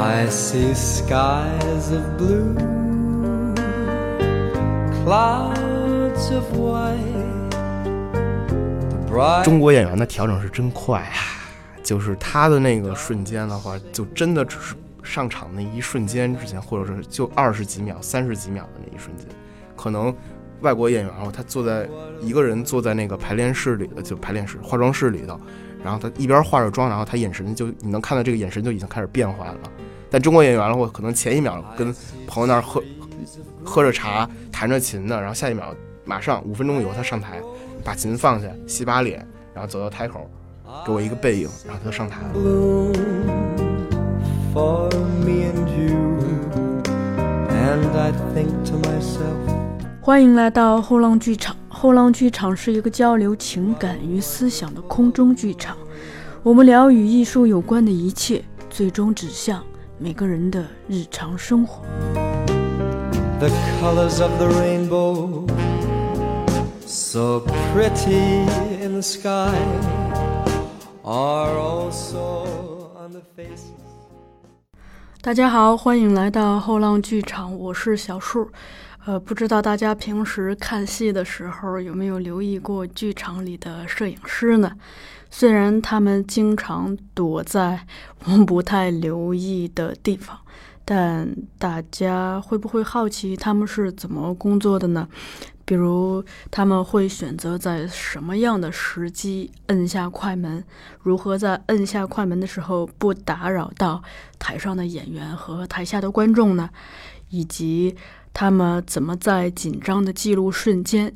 I see skies of blue, clouds of white. 中国演员的调整是真快啊！就是他的那个瞬间的话，就真的只是上场那一瞬间之前，或者是就二十几秒、三十几秒的那一瞬间，可能外国演员啊，他坐在一个人坐在那个排练室里的，就排练室、化妆室里头，然后他一边化着妆，然后他眼神就你能看到这个眼神就已经开始变化了。但中国演员的话，可能前一秒跟朋友那儿喝喝着茶、弹着琴呢，然后下一秒马上五分钟以后他上台，把琴放下，洗把脸，然后走到台口，给我一个背影，然后他就上台了。欢迎来到后浪剧场。后浪剧场是一个交流情感与思想的空中剧场，我们聊与艺术有关的一切，最终指向每个人的日常生活。the colors of the rainbow, so pretty in the sky, are also on the faces. 大家好，欢迎来到后浪剧场，我是小树。呃，不知道大家平时看戏的时候有没有留意过剧场里的摄影师呢？虽然他们经常躲在我们不太留意的地方，但大家会不会好奇他们是怎么工作的呢？比如他们会选择在什么样的时机摁下快门？如何在摁下快门的时候不打扰到台上的演员和台下的观众呢？以及他们怎么在紧张的记录瞬间，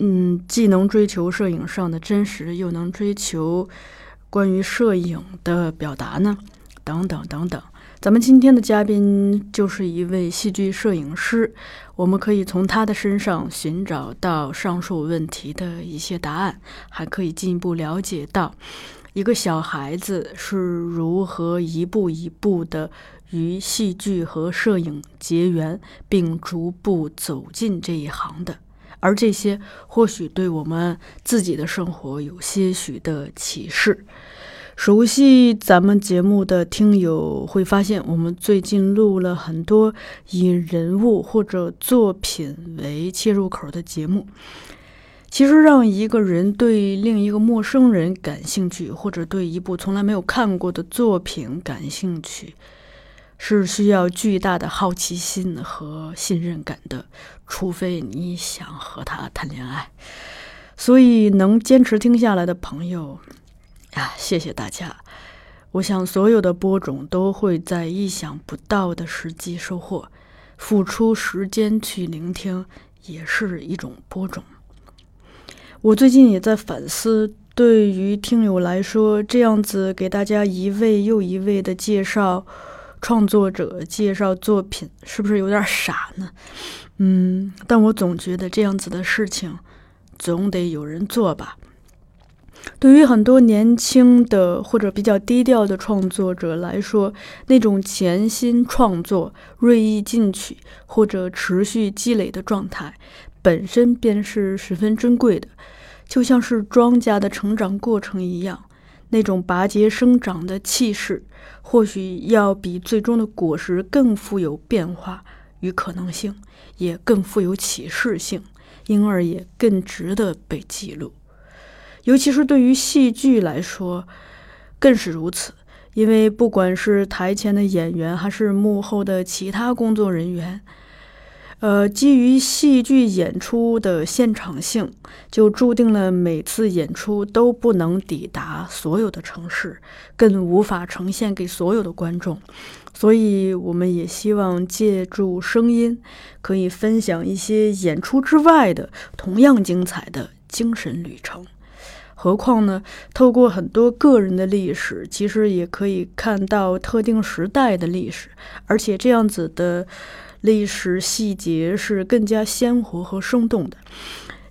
嗯，既能追求摄影上的真实，又能追求关于摄影的表达呢？等等等等。咱们今天的嘉宾就是一位戏剧摄影师，我们可以从他的身上寻找到上述问题的一些答案，还可以进一步了解到一个小孩子是如何一步一步的与戏剧和摄影结缘，并逐步走进这一行的。而这些或许对我们自己的生活有些许的启示。熟悉咱们节目的听友会发现，我们最近录了很多以人物或者作品为切入口的节目。其实，让一个人对另一个陌生人感兴趣，或者对一部从来没有看过的作品感兴趣，是需要巨大的好奇心和信任感的，除非你想和他谈恋爱。所以，能坚持听下来的朋友。啊，谢谢大家！我想所有的播种都会在意想不到的时机收获，付出时间去聆听也是一种播种。我最近也在反思，对于听友来说，这样子给大家一位又一位的介绍创作者、介绍作品，是不是有点傻呢？嗯，但我总觉得这样子的事情，总得有人做吧。对于很多年轻的或者比较低调的创作者来说，那种潜心创作、锐意进取或者持续积累的状态，本身便是十分珍贵的，就像是庄稼的成长过程一样。那种拔节生长的气势，或许要比最终的果实更富有变化与可能性，也更富有启示性，因而也更值得被记录。尤其是对于戏剧来说，更是如此。因为不管是台前的演员，还是幕后的其他工作人员，呃，基于戏剧演出的现场性，就注定了每次演出都不能抵达所有的城市，更无法呈现给所有的观众。所以，我们也希望借助声音，可以分享一些演出之外的同样精彩的精神旅程。何况呢？透过很多个人的历史，其实也可以看到特定时代的历史，而且这样子的历史细节是更加鲜活和生动的。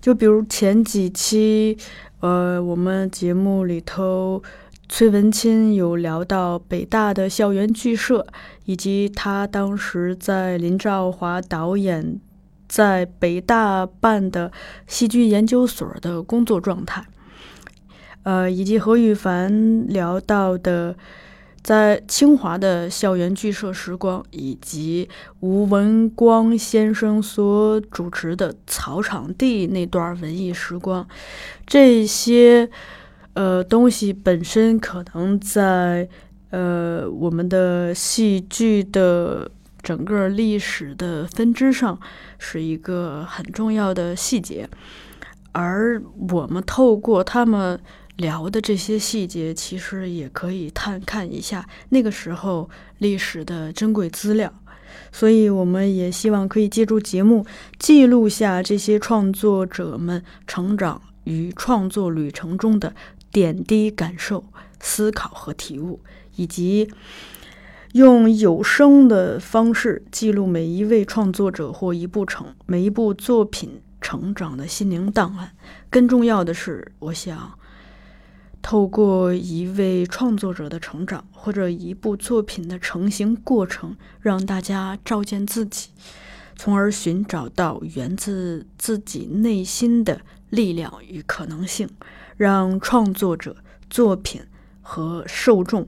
就比如前几期，呃，我们节目里头，崔文清有聊到北大的校园剧社，以及他当时在林兆华导演在北大办的戏剧研究所的工作状态。呃，以及何羽凡聊到的在清华的校园剧社时光，以及吴文光先生所主持的草场地那段文艺时光，这些呃东西本身可能在呃我们的戏剧的整个历史的分支上是一个很重要的细节，而我们透过他们。聊的这些细节，其实也可以探看一下那个时候历史的珍贵资料。所以，我们也希望可以借助节目记录下这些创作者们成长与创作旅程中的点滴感受、思考和体悟，以及用有声的方式记录每一位创作者或一部成每一部作品成长的心灵档案。更重要的是，我想。透过一位创作者的成长，或者一部作品的成型过程，让大家照见自己，从而寻找到源自自己内心的力量与可能性，让创作者、作品和受众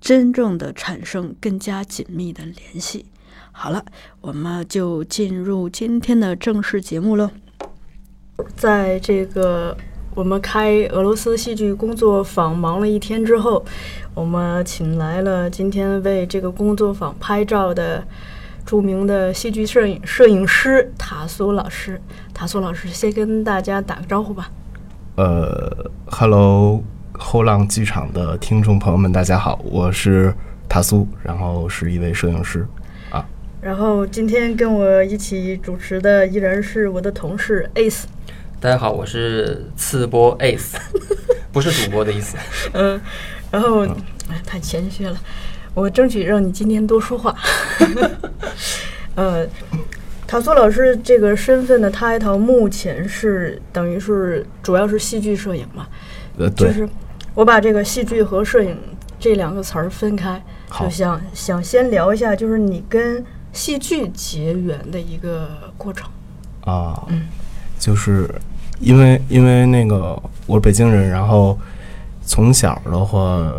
真正的产生更加紧密的联系。好了，我们就进入今天的正式节目喽。在这个。我们开俄罗斯戏剧工作坊忙了一天之后，我们请来了今天为这个工作坊拍照的著名的戏剧摄影摄影师塔苏老师。塔苏老师先跟大家打个招呼吧。呃，Hello，后浪剧场的听众朋友们，大家好，我是塔苏，然后是一位摄影师啊。然后今天跟我一起主持的依然是我的同事 Ace。大家好，我是次播 Ace，不是主播的意思。嗯，然后哎，太谦虚了，我争取让你今天多说话。呃，塔苏老师这个身份的 title 目前是等于是主要是戏剧摄影嘛？呃，对。就是我把这个戏剧和摄影这两个词儿分开，就想想先聊一下，就是你跟戏剧结缘的一个过程。啊，嗯。就是因为因为那个我是北京人，然后从小的话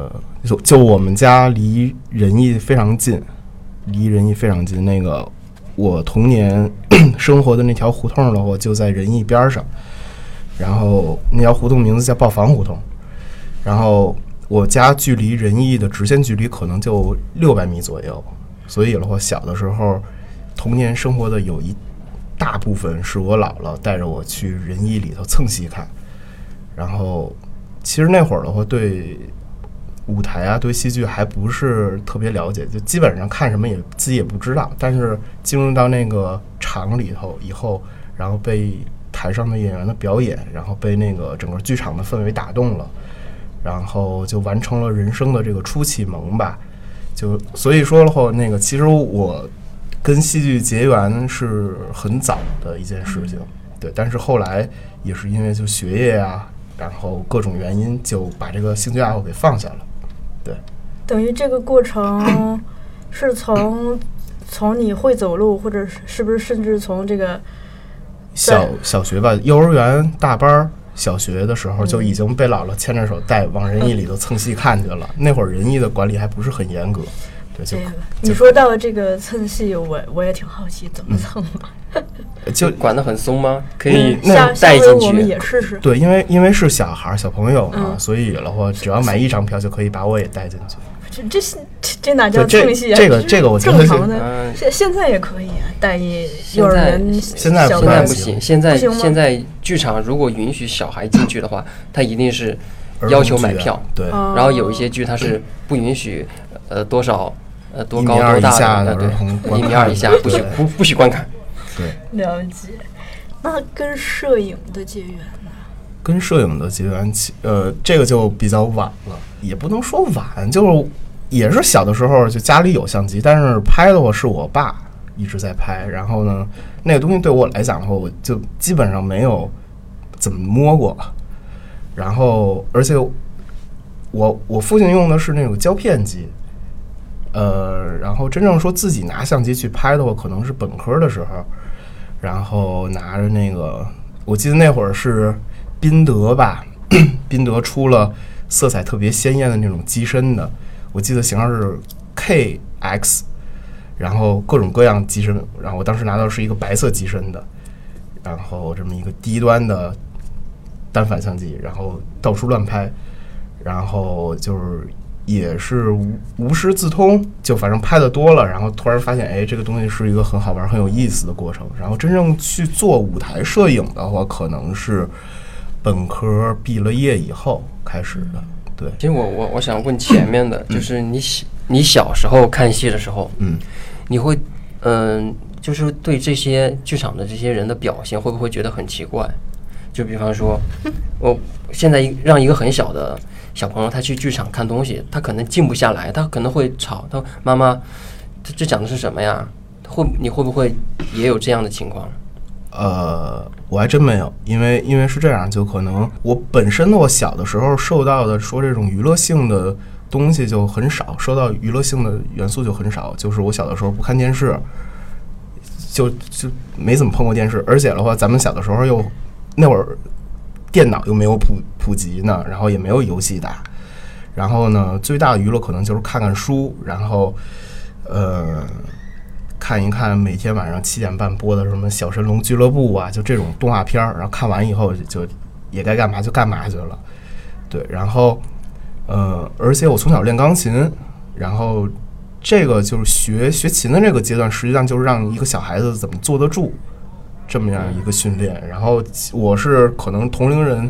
就就我们家离仁义非常近，离仁义非常近。那个我童年 生活的那条胡同的话就在仁义边上，然后那条胡同名字叫豹房胡同，然后我家距离仁义的直线距离可能就六百米左右，所以的话小的时候童年生活的有一。大部分是我姥姥带着我去仁义里头蹭戏看，然后其实那会儿的话，对舞台啊，对戏剧还不是特别了解，就基本上看什么也自己也不知道。但是进入到那个场里头以后，然后被台上的演员的表演，然后被那个整个剧场的氛围打动了，然后就完成了人生的这个初启蒙吧。就所以说的话，那个其实我。跟戏剧结缘是很早的一件事情，对，但是后来也是因为就学业啊，然后各种原因就把这个兴趣爱好给放下了，对。等于这个过程 是从从你会走路，或者是是不是甚至从这个小小学吧，幼儿园大班小学的时候就已经被姥姥牵着手带往仁义里头蹭戏看去了。那会儿仁义的管理还不是很严格。这个，你说到这个蹭戏，我我也挺好奇，怎么蹭的？就管得很松吗？可以那带进去？我们也试试。对，因为因为是小孩小朋友啊，所以的话，只要买一张票就可以把我也带进去。这这这哪叫蹭戏啊？这个这个我正常的，现现在也可以啊，带一幼儿园。现在现在不行，现在现在剧场如果允许小孩进去的话，他一定是要求买票。对，然后有一些剧它是不允许，呃，多少。呃，多高多大的？对，一米二以下不许不不许观看。对，了解。那跟摄影的结缘呢？跟摄影的结缘，其呃，这个就比较晚了，也不能说晚，就是也是小的时候就家里有相机，但是拍的话是我爸一直在拍。然后呢，那个东西对我来讲的话，我就基本上没有怎么摸过。然后，而且我我父亲用的是那种胶片机。呃，然后真正说自己拿相机去拍的话，可能是本科的时候，然后拿着那个，我记得那会儿是宾得吧，宾得出了色彩特别鲜艳的那种机身的，我记得型号是 KX，然后各种各样机身，然后我当时拿到是一个白色机身的，然后这么一个低端的单反相机，然后到处乱拍，然后就是也是无无师自通，就反正拍的多了，然后突然发现，哎，这个东西是一个很好玩、很有意思的过程。然后真正去做舞台摄影的话，可能是本科毕了业以后开始的。对，其实我我我想问前面的，就是你小你小时候看戏的时候，嗯，你会嗯，就是对这些剧场的这些人的表现，会不会觉得很奇怪？就比方说，我现在让一个很小的。小朋友他去剧场看东西，他可能静不下来，他可能会吵。他妈妈，这这讲的是什么呀？会你会不会也有这样的情况？呃，我还真没有，因为因为是这样，就可能我本身我小的时候受到的说这种娱乐性的东西就很少，受到娱乐性的元素就很少。就是我小的时候不看电视，就就没怎么碰过电视，而且的话，咱们小的时候又那会儿。电脑又没有普普及呢，然后也没有游戏打，然后呢，最大的娱乐可能就是看看书，然后，呃，看一看每天晚上七点半播的什么《小神龙俱乐部》啊，就这种动画片儿，然后看完以后就也该干嘛就干嘛去了，对，然后，呃，而且我从小练钢琴，然后这个就是学学琴的这个阶段，实际上就是让一个小孩子怎么坐得住。这么样一个训练，然后我是可能同龄人，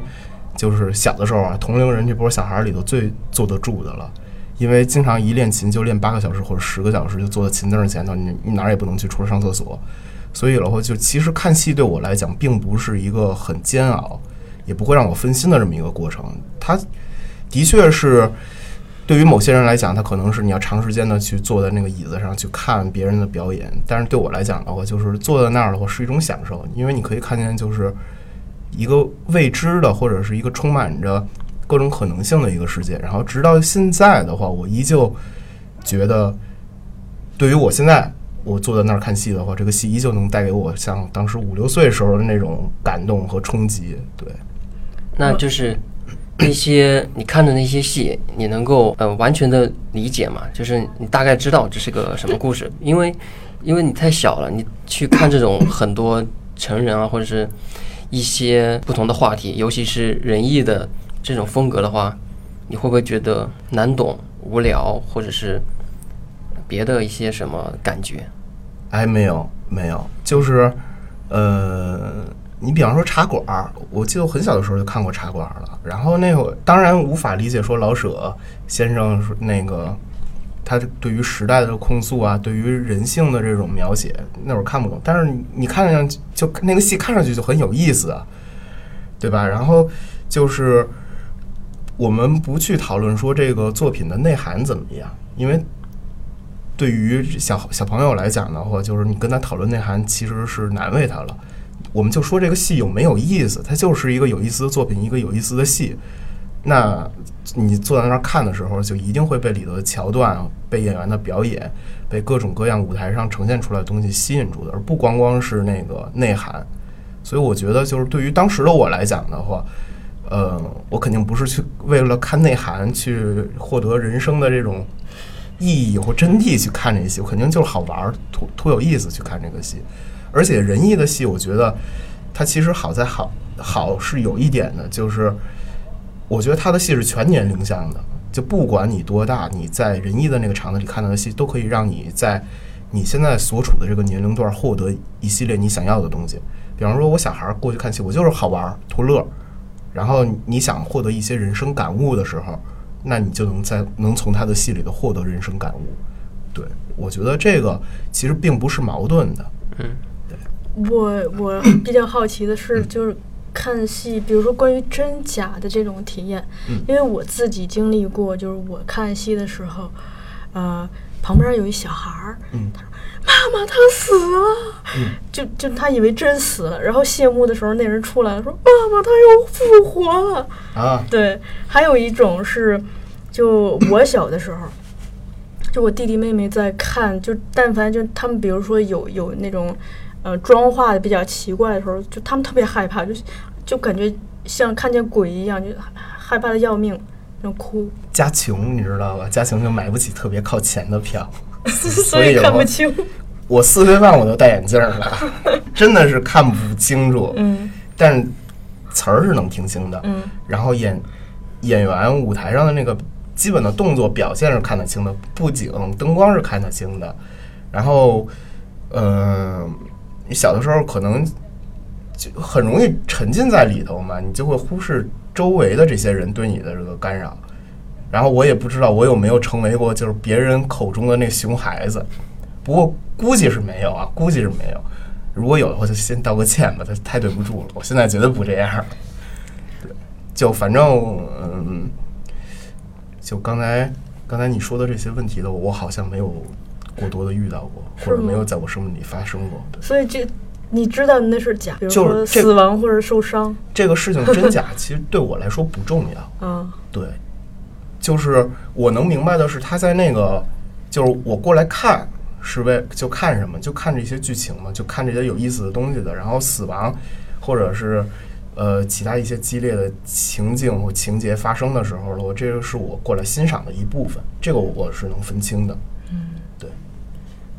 就是小的时候啊，同龄人这波小孩里头最坐得住的了，因为经常一练琴就练八个小时或者十个小时，就坐在琴凳前头，你你哪儿也不能去，除了上厕所。所以的话，就其实看戏对我来讲，并不是一个很煎熬，也不会让我分心的这么一个过程。它的确是。对于某些人来讲，他可能是你要长时间的去坐在那个椅子上去看别人的表演，但是对我来讲的话，就是坐在那儿的话是一种享受，因为你可以看见就是一个未知的或者是一个充满着各种可能性的一个世界。然后直到现在的话，我依旧觉得，对于我现在我坐在那儿看戏的话，这个戏依旧能带给我像当时五六岁时候的那种感动和冲击。对，那就是。那些你看的那些戏，你能够呃完全的理解吗？就是你大概知道这是个什么故事？因为因为你太小了，你去看这种很多成人啊，或者是一些不同的话题，尤其是仁义的这种风格的话，你会不会觉得难懂、无聊，或者是别的一些什么感觉？哎，没有没有，就是呃。你比方说茶馆儿，我记得我很小的时候就看过茶馆了。然后那会儿当然无法理解说老舍先生那个他对于时代的控诉啊，对于人性的这种描写，那会儿看不懂。但是你看上去就那个戏看上去就很有意思，啊，对吧？然后就是我们不去讨论说这个作品的内涵怎么样，因为对于小小朋友来讲的话，就是你跟他讨论内涵其实是难为他了。我们就说这个戏有没有意思？它就是一个有意思的作品，一个有意思的戏。那你坐在那儿看的时候，就一定会被里头的桥段、被演员的表演、被各种各样舞台上呈现出来的东西吸引住的，而不光光是那个内涵。所以我觉得，就是对于当时的我来讲的话，呃，我肯定不是去为了看内涵去获得人生的这种意义或真谛去看这戏，我肯定就是好玩儿、图图有意思去看这个戏。而且仁义的戏，我觉得它其实好在好好是有一点的，就是我觉得他的戏是全年龄向的，就不管你多大，你在仁义的那个场子里看到的戏，都可以让你在你现在所处的这个年龄段获得一系列你想要的东西。比方说，我小孩过去看戏，我就是好玩儿图乐。然后你想获得一些人生感悟的时候，那你就能在能从他的戏里头获得人生感悟。对我觉得这个其实并不是矛盾的。嗯。我我 比较好奇的是，就是看戏，比如说关于真假的这种体验，因为我自己经历过，就是我看戏的时候，呃，旁边有一小孩儿，他说：“妈妈，他死了。”就就他以为真死了，然后谢幕的时候，那人出来了说：“妈妈，他又复活了。”啊，对，还有一种是，就我小的时候，就我弟弟妹妹在看，就但凡就他们，比如说有有那种。呃，妆化的比较奇怪的时候，就他们特别害怕，就就感觉像看见鬼一样，就害怕的要命。那哭，家穷，你知道吧？家穷就买不起特别靠前的票，所以看不清。我四岁半我都戴眼镜了，真的是看不清楚。嗯但是词儿是能听清的。嗯然后演演员舞台上的那个基本的动作表现是看得清的，布景、灯光是看得清的。然后，呃，你小的时候可能就很容易沉浸在里头嘛，你就会忽视周围的这些人对你的这个干扰。然后我也不知道我有没有成为过就是别人口中的那熊孩子，不过估计是没有啊，估计是没有。如果有的话，就先道个歉吧，他太对不住了。我现在绝对不这样。就反正嗯，就刚才刚才你说的这些问题的，我好像没有过多的遇到过，或者没有在我生命里发生过。对，所以这你知道那是假，比如说就是死亡或者受伤，这个事情真假 其实对我来说不重要。啊，对，就是我能明白的是，他在那个，就是我过来看是为就看什么，就看这些剧情嘛，就看这些有意思的东西的。然后死亡，或者是呃其他一些激烈的情境或情节发生的时候了，我这个是我过来欣赏的一部分，这个我是能分清的。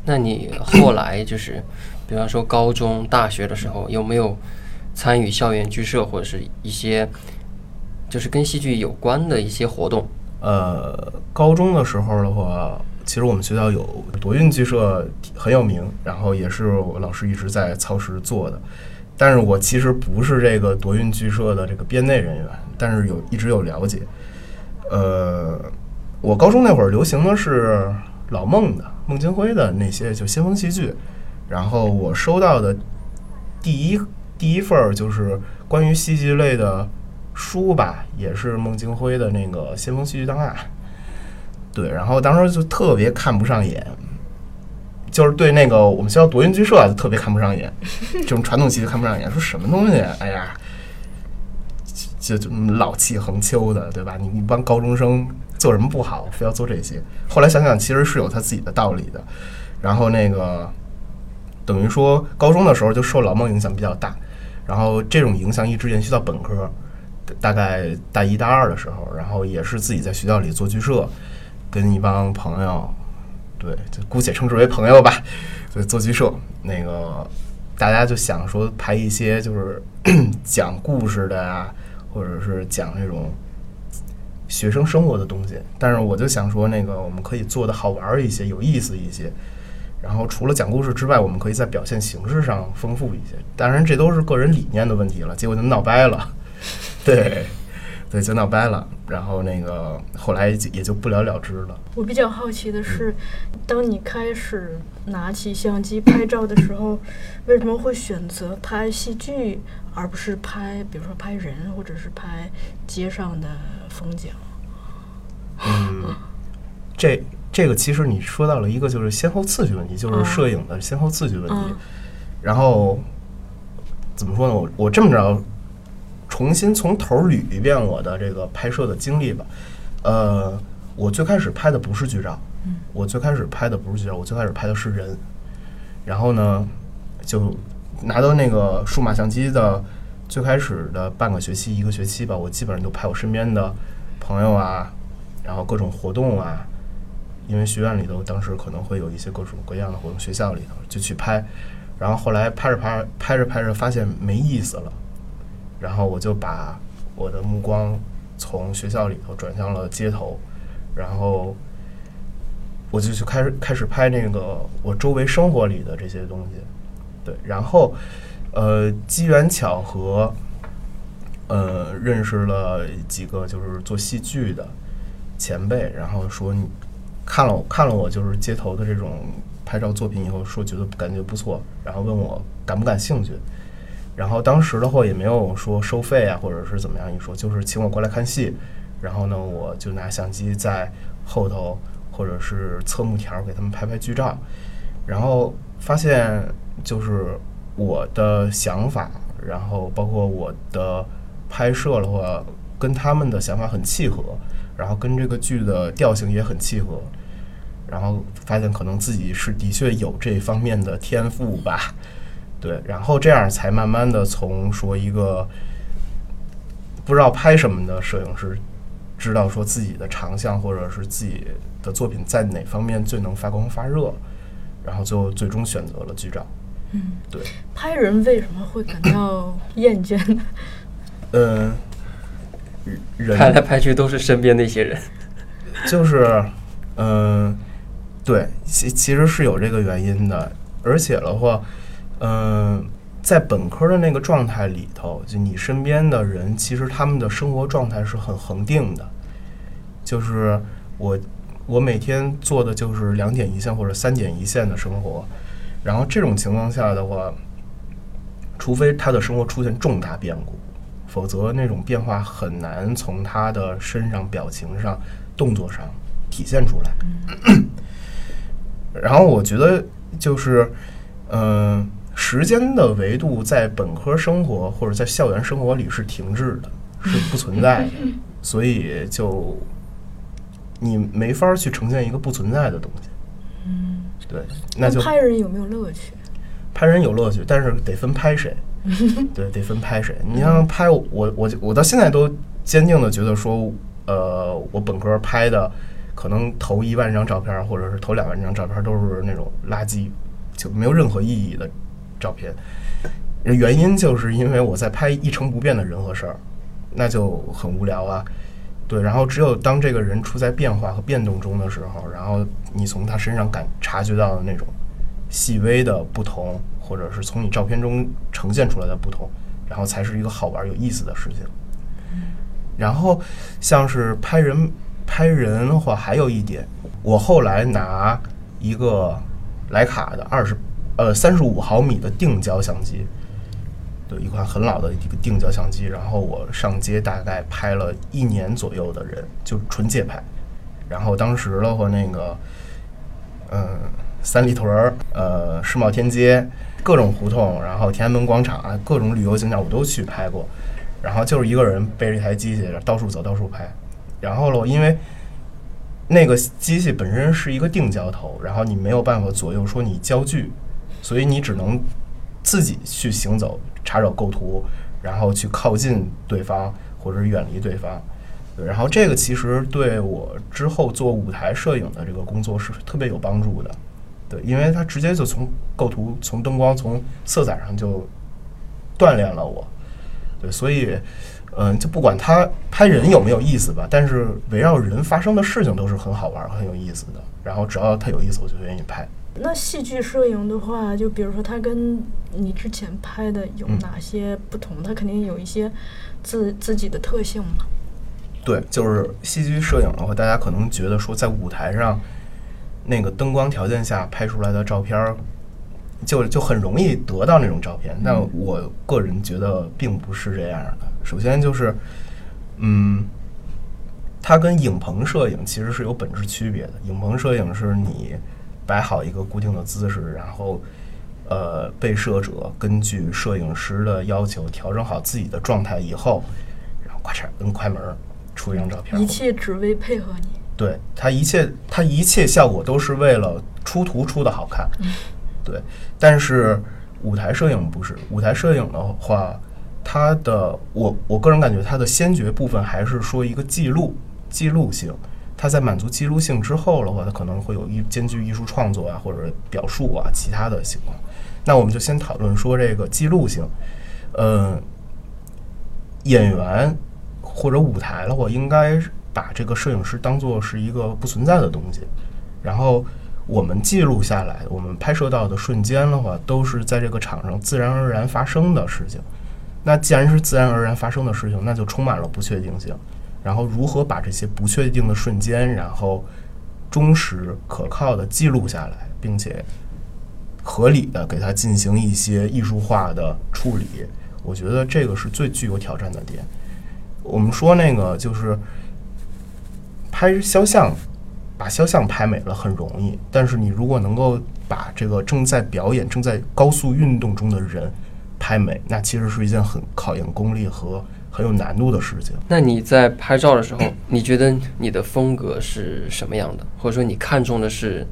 那你后来就是，比方说高中、大学的时候，有没有参与校园剧社或者是一些就是跟戏剧有关的一些活动？呃，高中的时候的话，其实我们学校有夺运剧社很有名，然后也是我老师一直在操持做的。但是我其实不是这个夺运剧社的这个编内人员，但是有一直有了解。呃，我高中那会儿流行的是老孟的、孟京辉的那些就先锋戏剧，然后我收到的第一第一份就是关于戏剧类的书吧，也是孟京辉的那个《先锋戏剧档案》。对，然后当时就特别看不上眼，就是对那个我们学校夺云剧社就特别看不上眼，这种传统戏剧看不上眼，说什么东西？哎呀，就就老气横秋的，对吧？你一帮高中生做什么不好，非要做这些？后来想想，其实是有他自己的道理的。然后那个等于说，高中的时候就受老孟影响比较大，然后这种影响一直延续到本科，大概大一大二的时候，然后也是自己在学校里做剧社，跟一帮朋友，对，就姑且称之为朋友吧，对，做剧社，那个大家就想说排一些就是 讲故事的呀，或者是讲那种学生生活的东西，但是我就想说，那个我们可以做的好玩一些，有意思一些。然后除了讲故事之外，我们可以在表现形式上丰富一些。当然，这都是个人理念的问题了，结果就闹掰了。对，对，就闹掰了。然后那个后来也就不了了之了。我比较好奇的是，当你开始拿起相机拍照的时候，为什么会选择拍戏剧，而不是拍，比如说拍人，或者是拍街上的风景？嗯，这这个其实你说到了一个就是先后次序问题，就是哦摄影的先后次序问题。嗯然后怎么说呢？我我这么着，重新从头捋一遍我的这个拍摄的经历吧。呃，我最开始拍的不是剧照，我最开始拍的不是剧照，我最开始拍的是人。然后呢，就拿到那个数码相机的最开始的半个学期、一个学期吧，我基本上就拍我身边的朋友啊，然后各种活动啊，因为学院里头当时可能会有一些各种各样的活动，学校里头就去拍。然后后来拍着拍着拍着拍着发现没意思了，然后我就把我的目光从学校里头转向了街头，然后我就去开始开始拍那个我周围生活里的这些东西，对，然后呃机缘巧合，呃认识了几个就是做戏剧的前辈，然后说你看了我看了我就是街头的这种拍照作品以后，说觉得感觉不错，然后问我感不感兴趣。然后当时的话也没有说收费啊，或者是怎么样一说，就是请我过来看戏。然后呢，我就拿相机在后头或者是侧幕条给他们拍拍剧照，然后发现就是我的想法，然后包括我的拍摄的话，跟他们的想法很契合，然后跟这个剧的调性也很契合。然后发现可能自己是的确有这方面的天赋吧，对，然后这样才慢慢的从说一个不知道拍什么的摄影师，知道说自己的长项或者是自己的作品在哪方面最能发光发热，然后最后最终选择了剧照。嗯，对，拍人为什么会感到厌倦呢？嗯，人拍来拍去都是身边那些人。就是，嗯、对，其其实是有这个原因的，而且的话，嗯、在本科的那个状态里头，就你身边的人，其实他们的生活状态是很恒定的，就是我我每天做的就是两点一线或者三点一线的生活，然后这种情况下的话，除非他的生活出现重大变故，否则那种变化很难从他的身上、表情上、动作上体现出来。然后我觉得就是，嗯、时间的维度在本科生活或者在校园生活里是停滞的，是不存在的，所以就你没法去呈现一个不存在的东西。嗯，对，那就拍人有没有乐趣？拍人有乐趣，但是得分拍谁。对，得分拍谁。你像拍我，我我我到现在都坚定的觉得说，呃，我本科拍的可能头一万张照片，或者是头两万张照片都是那种垃圾，就没有任何意义的照片。原因就是因为我在拍一成不变的人和事儿，那就很无聊啊。对，然后只有当这个人处在变化和变动中的时候，然后你从他身上感察觉到的那种细微的不同，或者是从你照片中呈现出来的不同，然后才是一个好玩有意思的事情。然后像是拍人拍人的话，还有一点，我后来拿一个莱卡的二十呃三十五毫米的定焦相机，对，一款很老的一个定焦相机，然后我上街大概拍了一年左右的人，就纯街拍。然后当时的话，那个嗯，三里屯儿、呃，世贸天街，各种胡同，然后天安门广场啊，各种旅游景点我都去拍过。然后就是一个人背着一台机器到处走，到处拍。然后了，因为那个机器本身是一个定焦头，然后你没有办法左右说你焦距，所以你只能自己去行走，查找构图，然后去靠近对方或者远离对方。对，然后这个其实对我之后做舞台摄影的这个工作是特别有帮助的。对，因为它直接就从构图、从灯光、从色彩上就锻炼了我。对，所以，嗯，就不管他拍人有没有意思吧，但是围绕人发生的事情都是很好玩、很有意思的。然后只要它有意思，我就愿意拍。那戏剧摄影的话，就比如说它跟你之前拍的有嗯哪些不同？它肯定有一些自自己的特性嘛。对，就是戏剧摄影的话，大家可能觉得说在舞台上那个灯光条件下拍出来的照片儿，就就很容易得到那种照片。但我个人觉得并不是这样的。首先就是，嗯，它跟影棚摄影其实是有本质区别的。影棚摄影是你摆好一个固定的姿势，然后。呃，被摄者根据摄影师的要求调整好自己的状态以后，然后咔嚓摁快门儿出一张照片。一切只为配合你。对它一切，它一切效果都是为了出图出的好看。对，但是舞台摄影不是，舞台摄影的话，它的我我个人感觉它的先决部分还是说一个记录记录性。它在满足记录性之后的话，它可能会有一兼具艺术创作啊，或者表述啊其他的情况。那我们就先讨论说这个记录性，呃，演员或者舞台的话，应该把这个摄影师当做是一个不存在的东西，然后我们记录下来，我们拍摄到的瞬间的话，都是在这个场上自然而然发生的事情。那既然是自然而然发生的事情，那就充满了不确定性。然后如何把这些不确定的瞬间，然后忠实可靠的记录下来，并且合理的给它进行一些艺术化的处理，我觉得这个是最具有挑战的点。我们说那个就是拍肖像，把肖像拍美了很容易，但是你如果能够把这个正在表演、正在高速运动中的人拍美，那其实是一件很考验功力和很有难度的事情。那你在拍照的时候，你觉得你的风格是什么样的？或者说你看重的是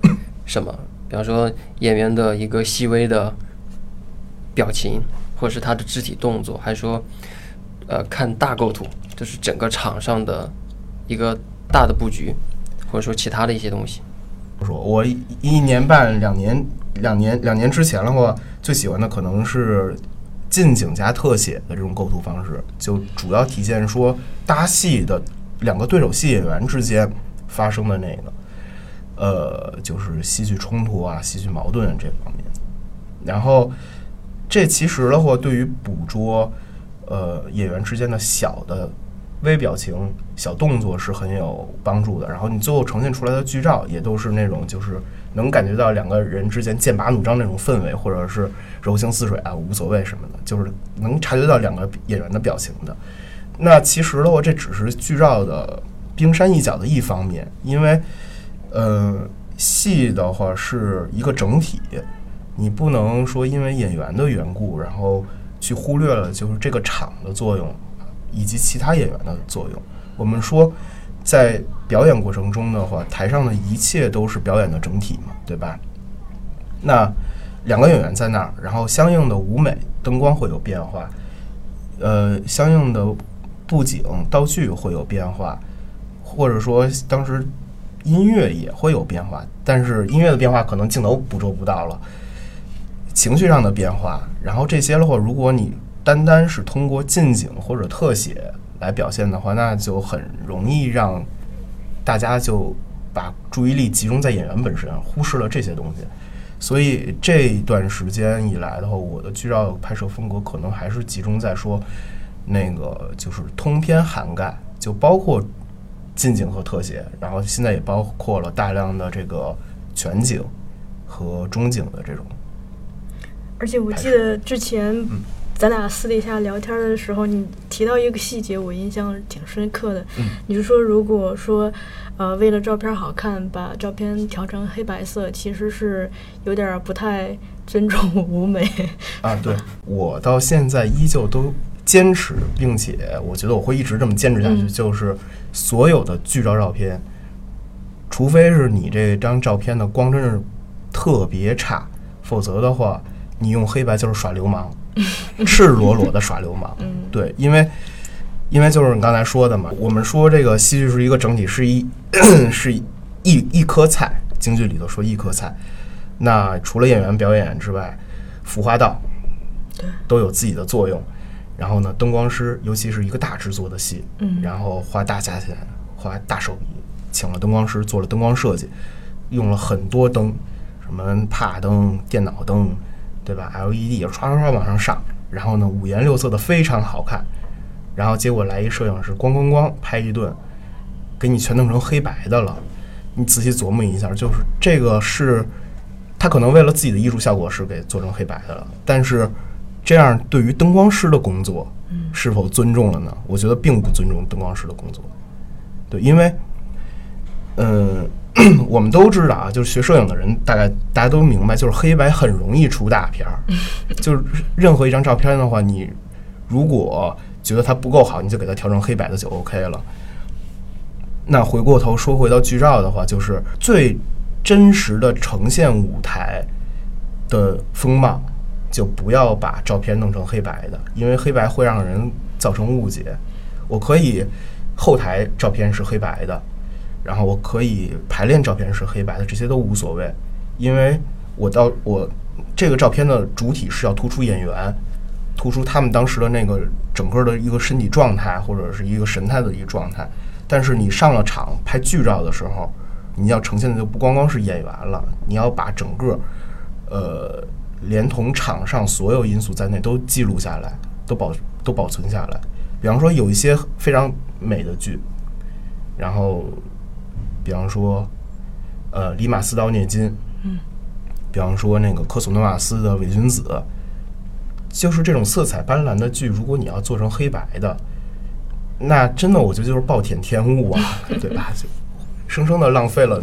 什么？比方说演员的一个细微的表情，或者是他的肢体动作，还是说，呃，看大构图，就是整个场上的一个大的布局，或者说其他的一些东西？说，我一一年半、两年、两年、两年之前的话，最喜欢的可能是近景加特写的这种构图方式，就主要体现说搭戏的两个对手戏演员之间发生的那个，呃，就是戏剧冲突啊、戏剧矛盾这方面。然后，这其实的话，对于捕捉呃演员之间的小的微表情、小动作是很有帮助的。然后你最后呈现出来的剧照也都是那种就是能感觉到两个人之间剑拔弩张那种氛围，或者是柔情似水啊，无所谓什么的，就是能察觉到两个演员的表情的。那其实的话，这只是剧照的冰山一角的一方面，因为呃，戏的话是一个整体。你不能说因为演员的缘故，然后去忽略了就是这个场的作用，以及其他演员的作用。我们说，在表演过程中的话，台上的一切都是表演的整体嘛，对吧？那两个演员在那儿，然后相应的舞美、灯光会有变化，呃，相应的布景、道具会有变化，或者说当时音乐也会有变化，但是音乐的变化可能镜头捕捉不到了。情绪上的变化，然后这些的话，如果你单单是通过近景或者特写来表现的话，那就很容易让大家就把注意力集中在演员本身，忽视了这些东西。所以这段时间以来的话，我的剧照拍摄风格可能还是集中在说那个就是通篇涵盖，就包括近景和特写，然后现在也包括了大量的这个全景和中景的这种。而且我记得之前咱俩私底下聊天的时候，你提到一个细节，我印象挺深刻的。嗯你是说，如果说呃为了照片好看，把照片调成黑白色，其实是有点不太尊重舞美啊。对我到现在依旧都坚持，并且我觉得我会一直这么坚持下去，就是所有的剧照照片，除非是你这张照片的光真是特别差，否则的话。你用黑白就是耍流氓，赤裸裸的耍流氓。对，因为因为就是你刚才说的嘛，我们说这个戏剧是一个整体，是一 是一一颗菜。京剧里头说一颗菜，那除了演员表演之外，服化道都有自己的作用。然后呢，灯光师，尤其是一个大制作的戏，然后花大价钱，花大手笔，请了灯光师做了灯光设计，用了很多灯，什么帕灯、电脑灯。对吧？LED 也刷刷刷往上上，然后呢，五颜六色的非常好看，然后结果来一摄影师，咣咣咣拍一顿，给你全弄成黑白的了。你仔细琢磨一下，就是这个是，他可能为了自己的艺术效果是给做成黑白的了，但是这样对于灯光师的工作是否尊重了呢？我觉得并不尊重灯光师的工作。对，因为，嗯。我们都知道啊，就是学摄影的人，大概大家都明白，就是黑白很容易出大片儿。就是任何一张照片的话，你如果觉得它不够好，你就给它调成黑白的就 OK 了。那回过头说回到剧照的话，就是最真实的呈现舞台的风貌，就不要把照片弄成黑白的，因为黑白会让人造成误解。我可以后台照片是黑白的。然后我可以排练照片是黑白的，这些都无所谓，因为我到我这个照片的主体是要突出演员，突出他们当时的那个整个的一个身体状态或者是一个神态的一个状态。但是你上了场拍剧照的时候，你要呈现的就不光光是演员了，你要把整个呃连同场上所有因素在内都记录下来，都保都保存下来。比方说有一些非常美的剧，然后。比方说，呃，《里马斯刀涅金》，嗯，比方说那个科索诺瓦斯的《伪君子》，就是这种色彩斑斓的剧，如果你要做成黑白的，那真的我觉得就是暴殄天物啊，对吧？就生生的浪费了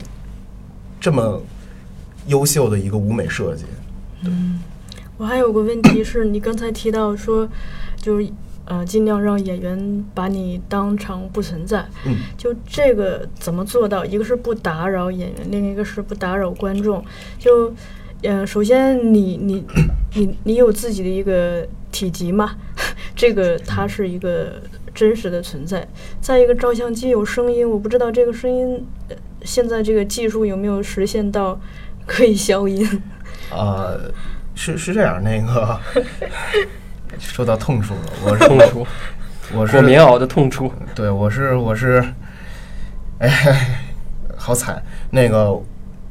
这么优秀的一个舞美设计。嗯，我还有个问题是你刚才提到说，就是。呃，尽量让演员把你当成不存在。嗯，就这个怎么做到？一个是不打扰演员，另一个是不打扰观众。就，呃，首先你你你你有自己的一个体积嘛，这个它是一个真实的存在。再一个，照相机有声音，我不知道这个声音，呃，现在这个技术有没有实现到可以消音？呃，是是这样，那个说到痛处了，我是痛处，我是裹棉袄的痛处。对，我是我是，哎，好惨。那个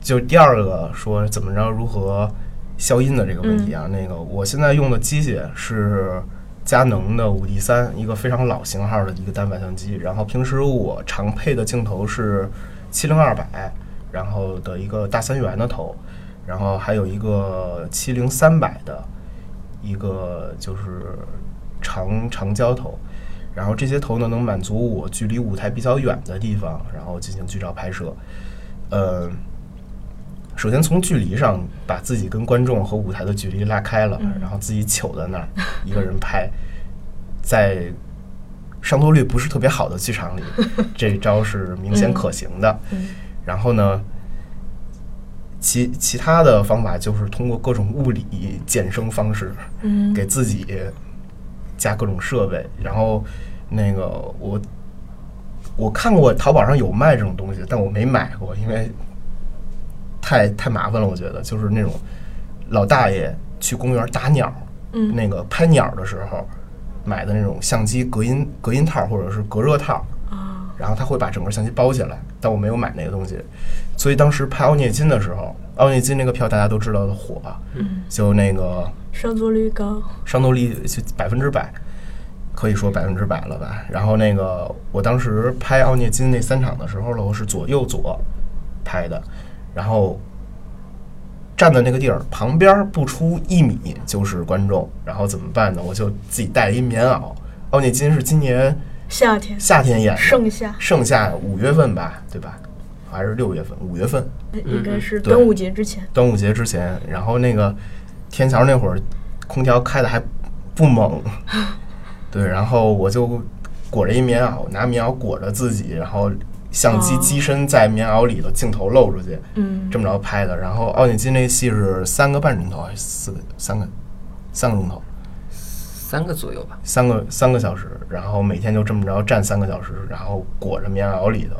就第二个说怎么着如何消音的这个问题啊，那个我现在用的机械是佳能的五 D 三，一个非常老型号的一个单反相机。然后平时我常配的镜头是七零二百，然后的一个大三元的头，然后还有一个七零三百的一个就是长长焦头。然后这些头呢，能满足我距离舞台比较远的地方，然后进行剧照拍摄。呃，首先从距离上把自己跟观众和舞台的距离拉开了，然后自己糗在那儿 一个人拍，在上座率不是特别好的剧场里，这招是明显可行的。然后呢，其其他的方法就是通过各种物理减声方式，嗯。给自己加各种设备，然后那个我我看过淘宝上有卖这种东西，但我没买过，因为太太麻烦了，我觉得。就是那种老大爷去公园打鸟，嗯。那个拍鸟的时候买的那种相机隔音隔音套或者是隔热套，啊，然后他会把整个相机包起来，但我没有买那个东西，所以当时拍奥涅金的时候，奥涅金那个票大家都知道的火，嗯，就那个上座率高，上座率就百分之百，可以说百分之百了吧。然后那个我当时拍奥涅金那三场的时候呢，我是左右左拍的，然后站的那个地儿旁边不出一米就是观众，然后怎么办呢？我就自己带了一棉袄。奥涅金是今年夏天夏天演的，盛夏盛夏五月份吧，对吧？还是六月份？五月份，应该是端午节之前。端午节之前，然后那个天桥那会儿，空调开的还不猛，对，然后我就裹着一棉袄，拿棉袄裹着自己，然后相机哦机身在棉袄里头，镜头露出去，嗯这么着拍的。然后奥涅金那戏是三个半钟头还是四个？三个，三个钟头，三个左右吧。三个三个小时，然后每天就这么着站三个小时，然后裹着棉袄里头，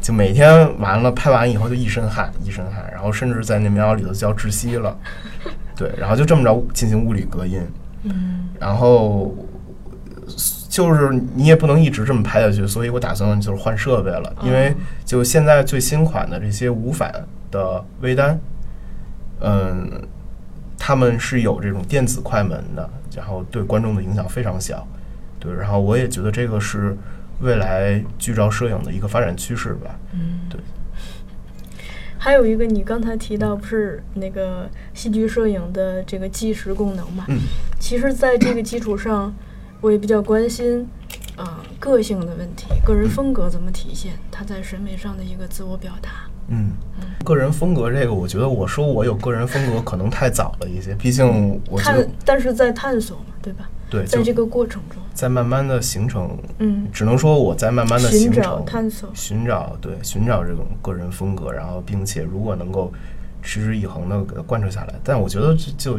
就每天完了拍完以后就一身汗，一身汗，然后甚至在那棉袄里头就要窒息了，对，然后就这么着进行物理隔音，嗯。然后就是你也不能一直这么拍下去，所以我打算就是换设备了，因为就现在最新款的这些无反的微单，嗯，他们是有这种电子快门的，然后对观众的影响非常小，对，然后我也觉得这个是未来剧照摄影的一个发展趋势吧，嗯，对。还有一个，你刚才提到不是那个戏剧摄影的这个计时功能嘛？嗯，其实，在这个基础上，我也比较关心，啊、个性的问题，个人风格怎么体现，他在审美上的一个自我表达。嗯，个人风格这个，我觉得我说我有个人风格可能太早了一些，毕竟我觉探，但是在探索嘛，对吧？对，在这个过程中，在慢慢的形成，嗯，只能说我在慢慢的寻形找、成、探索，寻找，对，寻找这种个人风格，然后并且如果能够持之以恒的贯彻下来，但我觉得这就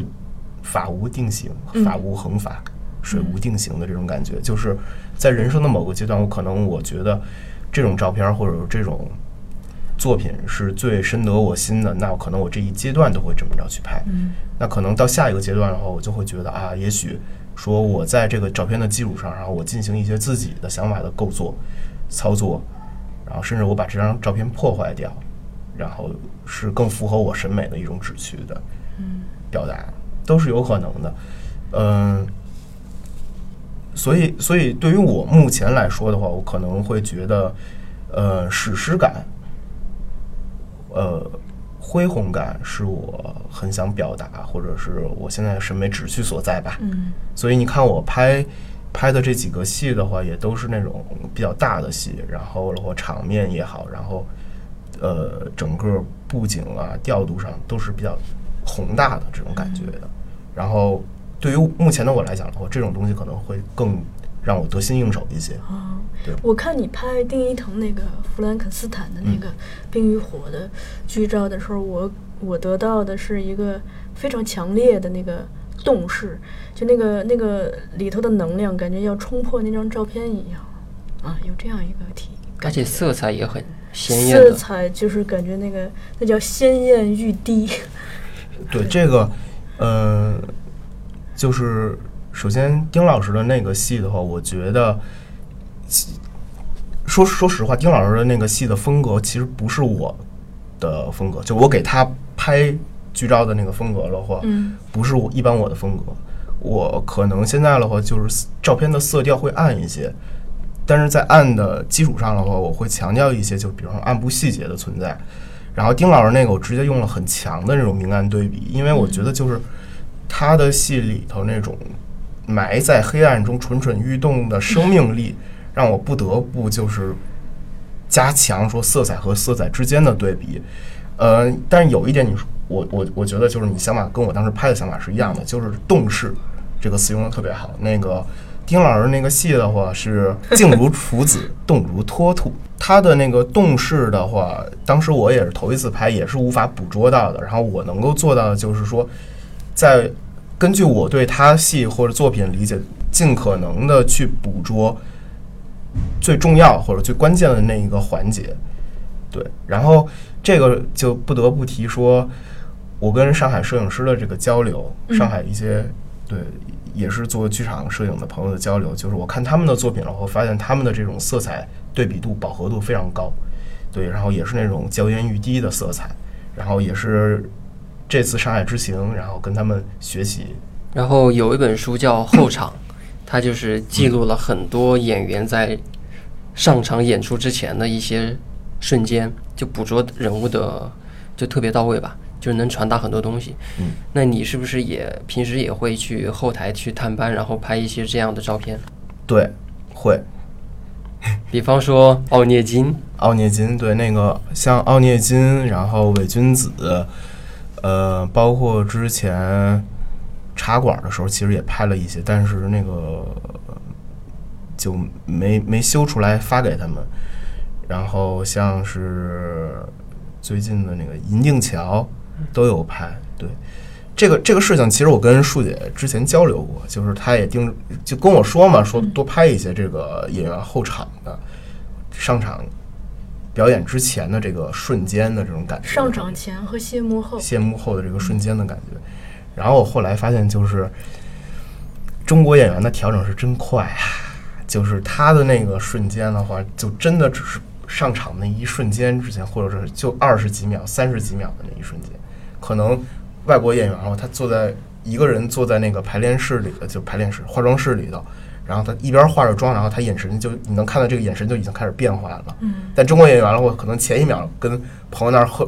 法无定型，嗯。法无恒法，水无定型的这种感觉，就是在人生的某个阶段，我可能我觉得这种照片儿或者这种作品是最深得我心的，那可能我这一阶段都会这么着去拍。嗯。那可能到下一个阶段的话，我就会觉得啊，也许说我在这个照片的基础上，然后我进行一些自己的想法的构作、操作，然后甚至我把这张照片破坏掉，然后是更符合我审美的一种旨趣的嗯表达，都是有可能的。嗯，所以，所以对于我目前来说的话，我可能会觉得，呃，史诗感，呃，恢宏感是我很想表达，或者是我现在的审美旨趣所在吧。嗯所以你看我拍拍的这几个戏的话，也都是那种比较大的戏，然后或场面也好，然后呃整个布景啊调度上都是比较宏大的这种感觉的。然后对于目前的我来讲的话，这种东西可能会更让我得心应手一些。啊对，我看你拍丁一腾那个弗兰肯斯坦的那个《冰与火》的剧照的时候，我我得到的是一个非常强烈的那个动势，就那个那个里头的能量，感觉要冲破那张照片一样啊，有这样一个体。而且色彩也很鲜艳色。彩就是感觉那个那叫鲜艳欲滴，对这个，呃，就是首先丁老师的那个戏的话，我觉得，说说实话，丁老师的那个戏的风格其实不是我的风格，就我给他拍剧照的那个风格的话，嗯不是我一般我的风格。我可能现在的话，就是照片的色调会暗一些，但是在暗的基础上的话，我会强调一些，就比方说暗部细节的存在。然后丁老师那个，我直接用了很强的那种明暗对比，因为我觉得就是他的戏里头那种埋在黑暗中蠢蠢欲动的生命力，让我不得不就是加强说色彩和色彩之间的对比。呃，但是有一点你说，我我我觉得就是你想法跟我当时拍的想法是一样的，就是动势这个词用的特别好。那个丁老师那个戏的话是静如处子，动如脱兔。他的那个动势的话，当时我也是头一次拍，也是无法捕捉到的。然后我能够做到的就是说，在根据我对他戏或者作品理解，尽可能的去捕捉最重要或者最关键的那一个环节。对，然后这个就不得不提说，我跟上海摄影师的这个交流，上海一些对也是做剧场摄影的朋友的交流，就是我看他们的作品然后，发现他们的这种色彩对比度、饱和度非常高，对，然后也是那种娇艳欲滴的色彩，然后也是这次上海之行，然后跟他们学习，然后有一本书叫《后场》，它就是记录了很多演员在上场演出之前的一些瞬间，就捕捉人物的就特别到位吧，就是能传达很多东西。嗯，那你是不是也平时也会去后台去探班，然后拍一些这样的照片？对，会比方说奥涅金，奥涅金，对那个像奥涅金，然后伪君子，呃，包括之前茶馆的时候，其实也拍了一些，但是那个就没没修出来发给他们。然后像是最近的那个银锭桥都有拍，对。这个这个事情，其实我跟树姐之前交流过，就是她也盯就跟我说嘛，说多拍一些这个演员后场的上场表演之前的这个瞬间的这种感觉，上场前和谢幕后，谢幕后的这个瞬间的感觉。然后我后来发现，就是中国演员的调整是真快啊，就是他的那个瞬间的话，就真的只是上场那一瞬间之前，或者是就二十几秒、三十几秒的那一瞬间，可能外国演员啊，他坐在一个人坐在那个排练室里的，就排练室、化妆室里头。然后他一边化着妆，然后他眼神就你能看到这个眼神就已经开始变化了。嗯，但中国演员的话，可能前一秒跟朋友那儿喝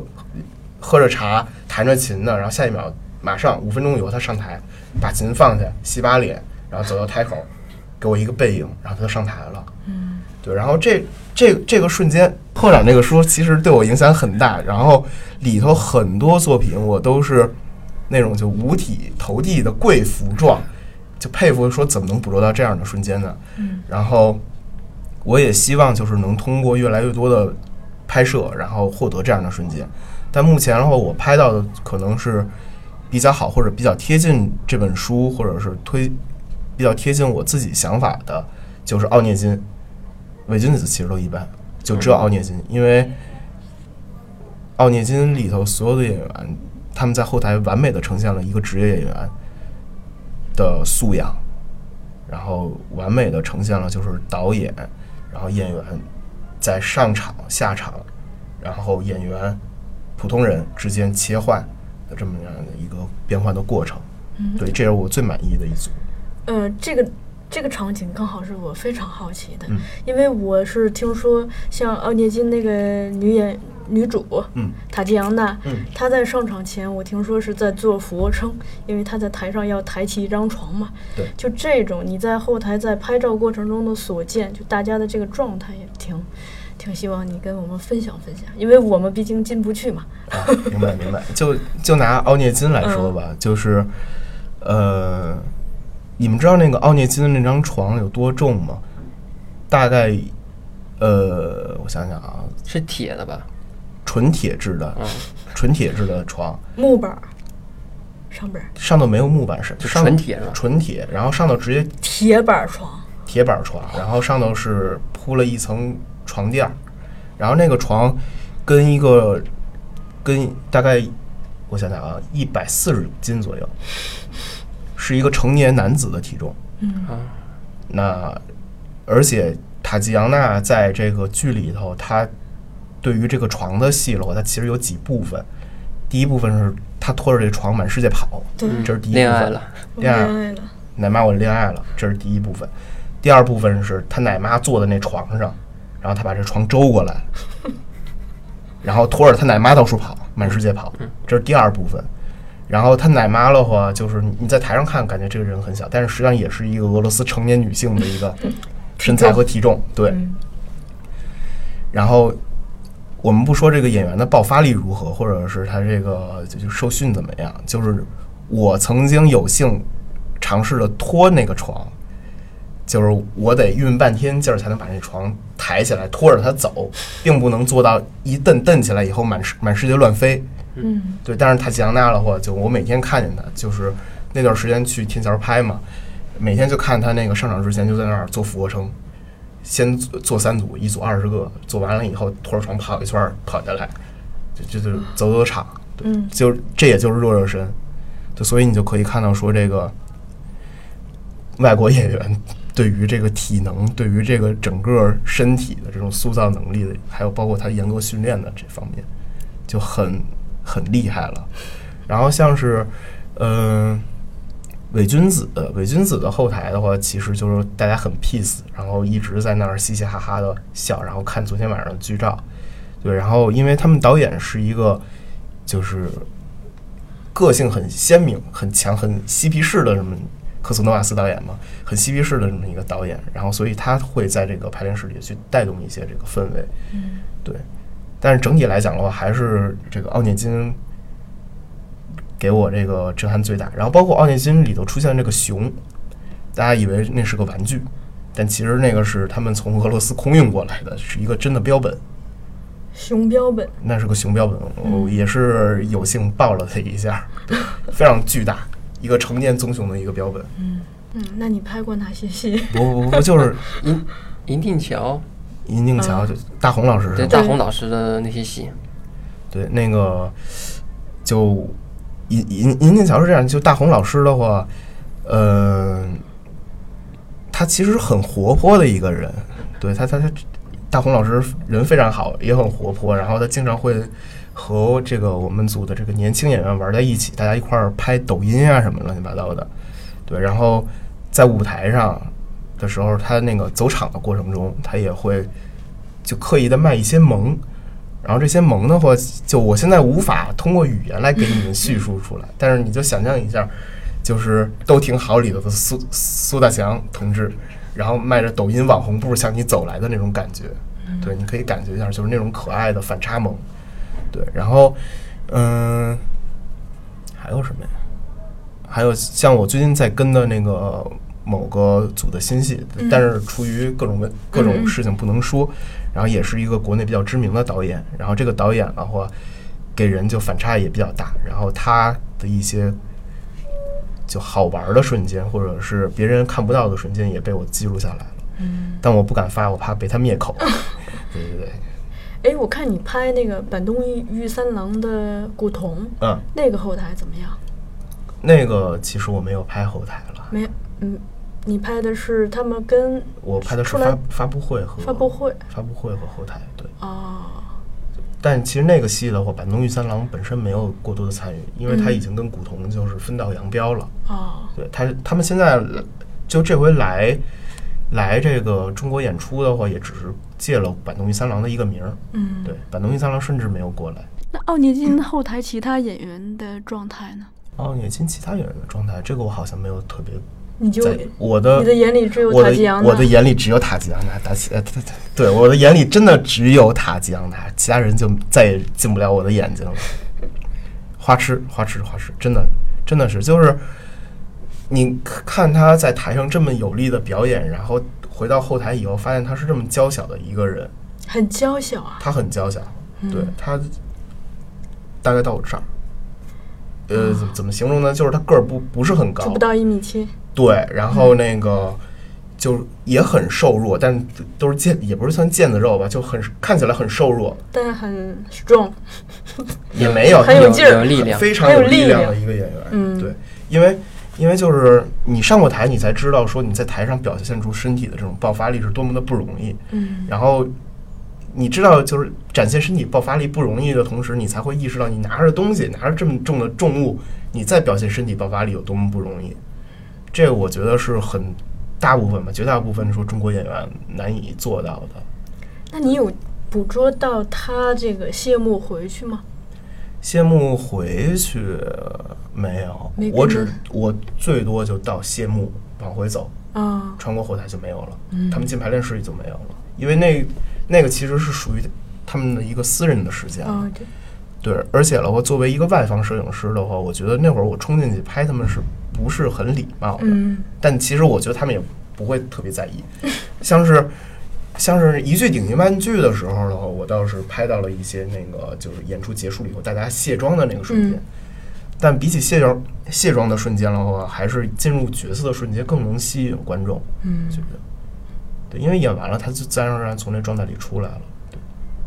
喝着茶、弹着琴呢，然后下一秒马上五分钟以后他上台，把琴放下，洗把脸，然后走到台口，给我一个背影，然后他就上台了。嗯，对，然后这这这个瞬间，破长这个书其实对我影响很大，然后里头很多作品我都是那种就五体投地的跪服状，就佩服说怎么能捕捉到这样的瞬间呢？嗯，然后我也希望就是能通过越来越多的拍摄，然后获得这样的瞬间。但目前的话，我拍到的可能是比较好，或者比较贴近这本书，或者是推比较贴近我自己想法的，就是奥涅金、伪君子，其实都一般，就只有奥涅金，因为奥涅金里头所有的演员，他们在后台完美的呈现了一个职业演员的素养，然后完美的呈现了就是导演，然后演员在上场、下场，然后演员、普通人之间切换的这么样的一个变换的过程。对，这是我最满意的一组。呃，这个这个场景刚好是我非常好奇的，嗯因为我是听说像奥涅金那个女演女主，嗯塔吉扬娜，嗯她在上场前，我听说是在做俯卧撑，因为她在台上要抬起一张床嘛。对就这种你在后台在拍照过程中的所见，就大家的这个状态也挺。挺希望你跟我们分享分享，因为我们毕竟进不去嘛。啊，明白明白。就就拿奥涅金来说吧，就是，呃，你们知道那个奥涅金的那张床有多重吗？大概，呃，我想想啊，是铁的吧？纯铁质的，嗯，纯铁质的床，木板儿，上边儿。上头没有木板，是就上头纯铁是吧？纯铁，然后上头直接铁板床，铁板床，然后上头是铺了一层床垫儿，然后那个床跟一个跟大概我想想啊，一百四十斤左右，是一个成年男子的体重。啊，那而且塔吉扬娜在这个剧里头，他对于这个床的戏了，它其实有几部分。第一部分是他拖着这床满世界跑，对，这是第一部分。恋爱了，我恋爱了，奶妈我恋爱了，这是第一部分。第二部分是他奶妈坐在那床上，然后他把这床周过来，然后拖着他奶妈到处跑，满世界跑，这是第二部分。然后他奶妈的话，就是你在台上看，感觉这个人很小，但是实际上也是一个俄罗斯成年女性的一个 身材和体重。对，嗯然后我们不说这个演员的爆发力如何，或者是他这个就就受训怎么样，就是我曾经有幸尝试着拖那个床，就是我得运半天劲儿才能把那床抬起来，拖着它走，并不能做到一蹬蹬起来以后满世满世界乱飞。嗯对，但是塔吉扬娜的话，就我每天看见他，就是那段时间去天桥拍嘛，每天就看他那个上场之前就在那儿做俯卧撑，先做做三组，一组二十个，做完了以后拖着床跑一圈儿跑下来，就就就走走场，就这也就是热热身，就所以你就可以看到说这个外国演员对于这个体能，对于这个整个身体的这种塑造能力的，还有包括他严格训练的这方面，就很很厉害了。然后像是，嗯、伪君子，伪君子的后台的话，其实就是大家很 peace，然后一直在那儿嘻嘻哈哈的笑，然后看昨天晚上的剧照。对，然后因为他们导演是一个就是个性很鲜明、很强、很嬉皮士的这么科索诺瓦斯导演嘛，很嬉皮士的这么一个导演，然后所以他会在这个排练室里去带动一些这个氛围。嗯对，但是整体来讲的话，还是这个奥涅金给我这个震撼最大。然后包括奥涅金里头出现这个熊，大家以为那是个玩具，但其实那个是他们从俄罗斯空运过来的，是一个真的标本。熊标本，那是个熊标本，我也是有幸抱了它一下，对，非常巨大，一个成年棕熊的一个标本。嗯嗯，那你拍过哪些戏？不不不不，就是 银银锭桥，银锭桥，就大红老师是对吧？大红老师的那些戏，对，那个就银银银锭桥是这样，就大红老师的话，呃，他其实很活泼的一个人，对他他他大红老师人非常好，也很活泼，然后他经常会和这个我们组的这个年轻演员玩在一起，大家一块儿拍抖音啊什么乱七八糟的，对，然后在舞台上的时候，他那个走场的过程中，他也会就刻意的卖一些萌。然后这些萌的话，就我现在无法通过语言来给你们叙述出来，但是你就想象一下，就是都挺好里头的苏苏大强同志，然后迈着抖音网红步向你走来的那种感觉，对，你可以感觉一下，就是那种可爱的反差萌，对，然后嗯，还有什么呀？还有像我最近在跟的那个某个组的新戏，但是出于各种问各种事情不能说，然后也是一个国内比较知名的导演，然后这个导演的话，给人就反差也比较大，然后他的一些就好玩的瞬间，或者是别人看不到的瞬间，也被我记录下来了。嗯，但我不敢发，我怕被他灭口。对对对，哎，我看你拍那个板东玉三郎的古铜，嗯，那个后台怎么样？那个其实我没有拍后台了，没，嗯，你拍的是他们跟我拍的是发发布会和发布会发布会和后台，对。哦，但其实那个戏的话，板东玉三郎本身没有过多的参与，因为他嗯已经跟古潼就是分道扬镳了。哦，对他，他们现在就这回来来这个中国演出的话，也只是借了板东玉三郎的一个名儿。嗯，对，板东玉三郎甚至没有过来。那奥涅金后台其他演员的状态呢？奥涅金其他演员的状态，这个我好像没有特别你就在。我的你的眼里只有塔吉我的眼里只有塔吉扬娜，塔吉呃，对我的眼里真的只有塔吉扬娜，其他人就再也进不了我的眼睛了。花痴，花痴，花痴，真的，真的是，就是你看他在台上这么有力的表演，然后回到后台以后，发现他是这么娇小的一个人，很娇小啊。他很娇小，嗯对他大概到我这儿，呃，怎么怎么形容呢？就是他个儿不不是很高，不到一米七。对，然后那个就也很瘦弱，但都是腱，也不是算腱子肉吧，就很看起来很瘦弱，但很 strong，也没有 很有劲儿有力量。非常有力量力量的一个演员。嗯对，因为因为就是你上过台，你才知道说你在台上表现出身体的这种爆发力是多么的不容易。嗯，然后你知道，就是展现身体爆发力不容易的同时，你才会意识到你拿着东西，拿着这么重的重物，你再表现身体爆发力有多么不容易。这个我觉得是很大部分吧，绝大部分说中国演员难以做到的。那你有捕捉到他这个谢幕回去吗？谢幕回去没有没，我只我最多就到谢幕往回走，啊，穿过后台就没有了。嗯他们进排练室里就没有了，因为那那个其实是属于他们的一个私人的时间。啊，对，对，而且的话，作为一个外方摄影师的话，我觉得那会儿我冲进去拍他们是不是很礼貌的？嗯但其实我觉得他们也不会特别在意，像是像是一句顶一万句的时候的话，我倒是拍到了一些那个就是演出结束了以后大家卸妆的那个瞬间。嗯但比起卸妆卸妆的瞬间的话，还是进入角色的瞬间更能吸引观众。嗯觉得，对，因为演完了，他就自然而然从那状态里出来了。对，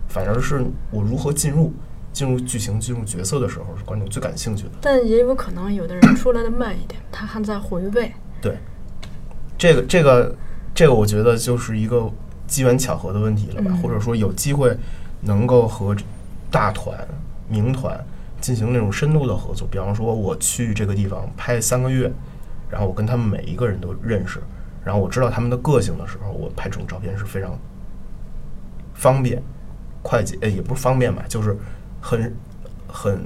反而是我如何进入进入剧情、进入角色的时候，是观众最感兴趣的。但也有可能有的人出来的慢一点，他还在回味。对，这个这个这个，我觉得就是一个机缘巧合的问题了吧，嗯或者说有机会能够和大团、名团进行那种深度的合作。比方说，我去这个地方拍三个月，然后我跟他们每一个人都认识，然后我知道他们的个性的时候，我拍这种照片是非常方便、快捷，呃，也不是方便吧，就是很很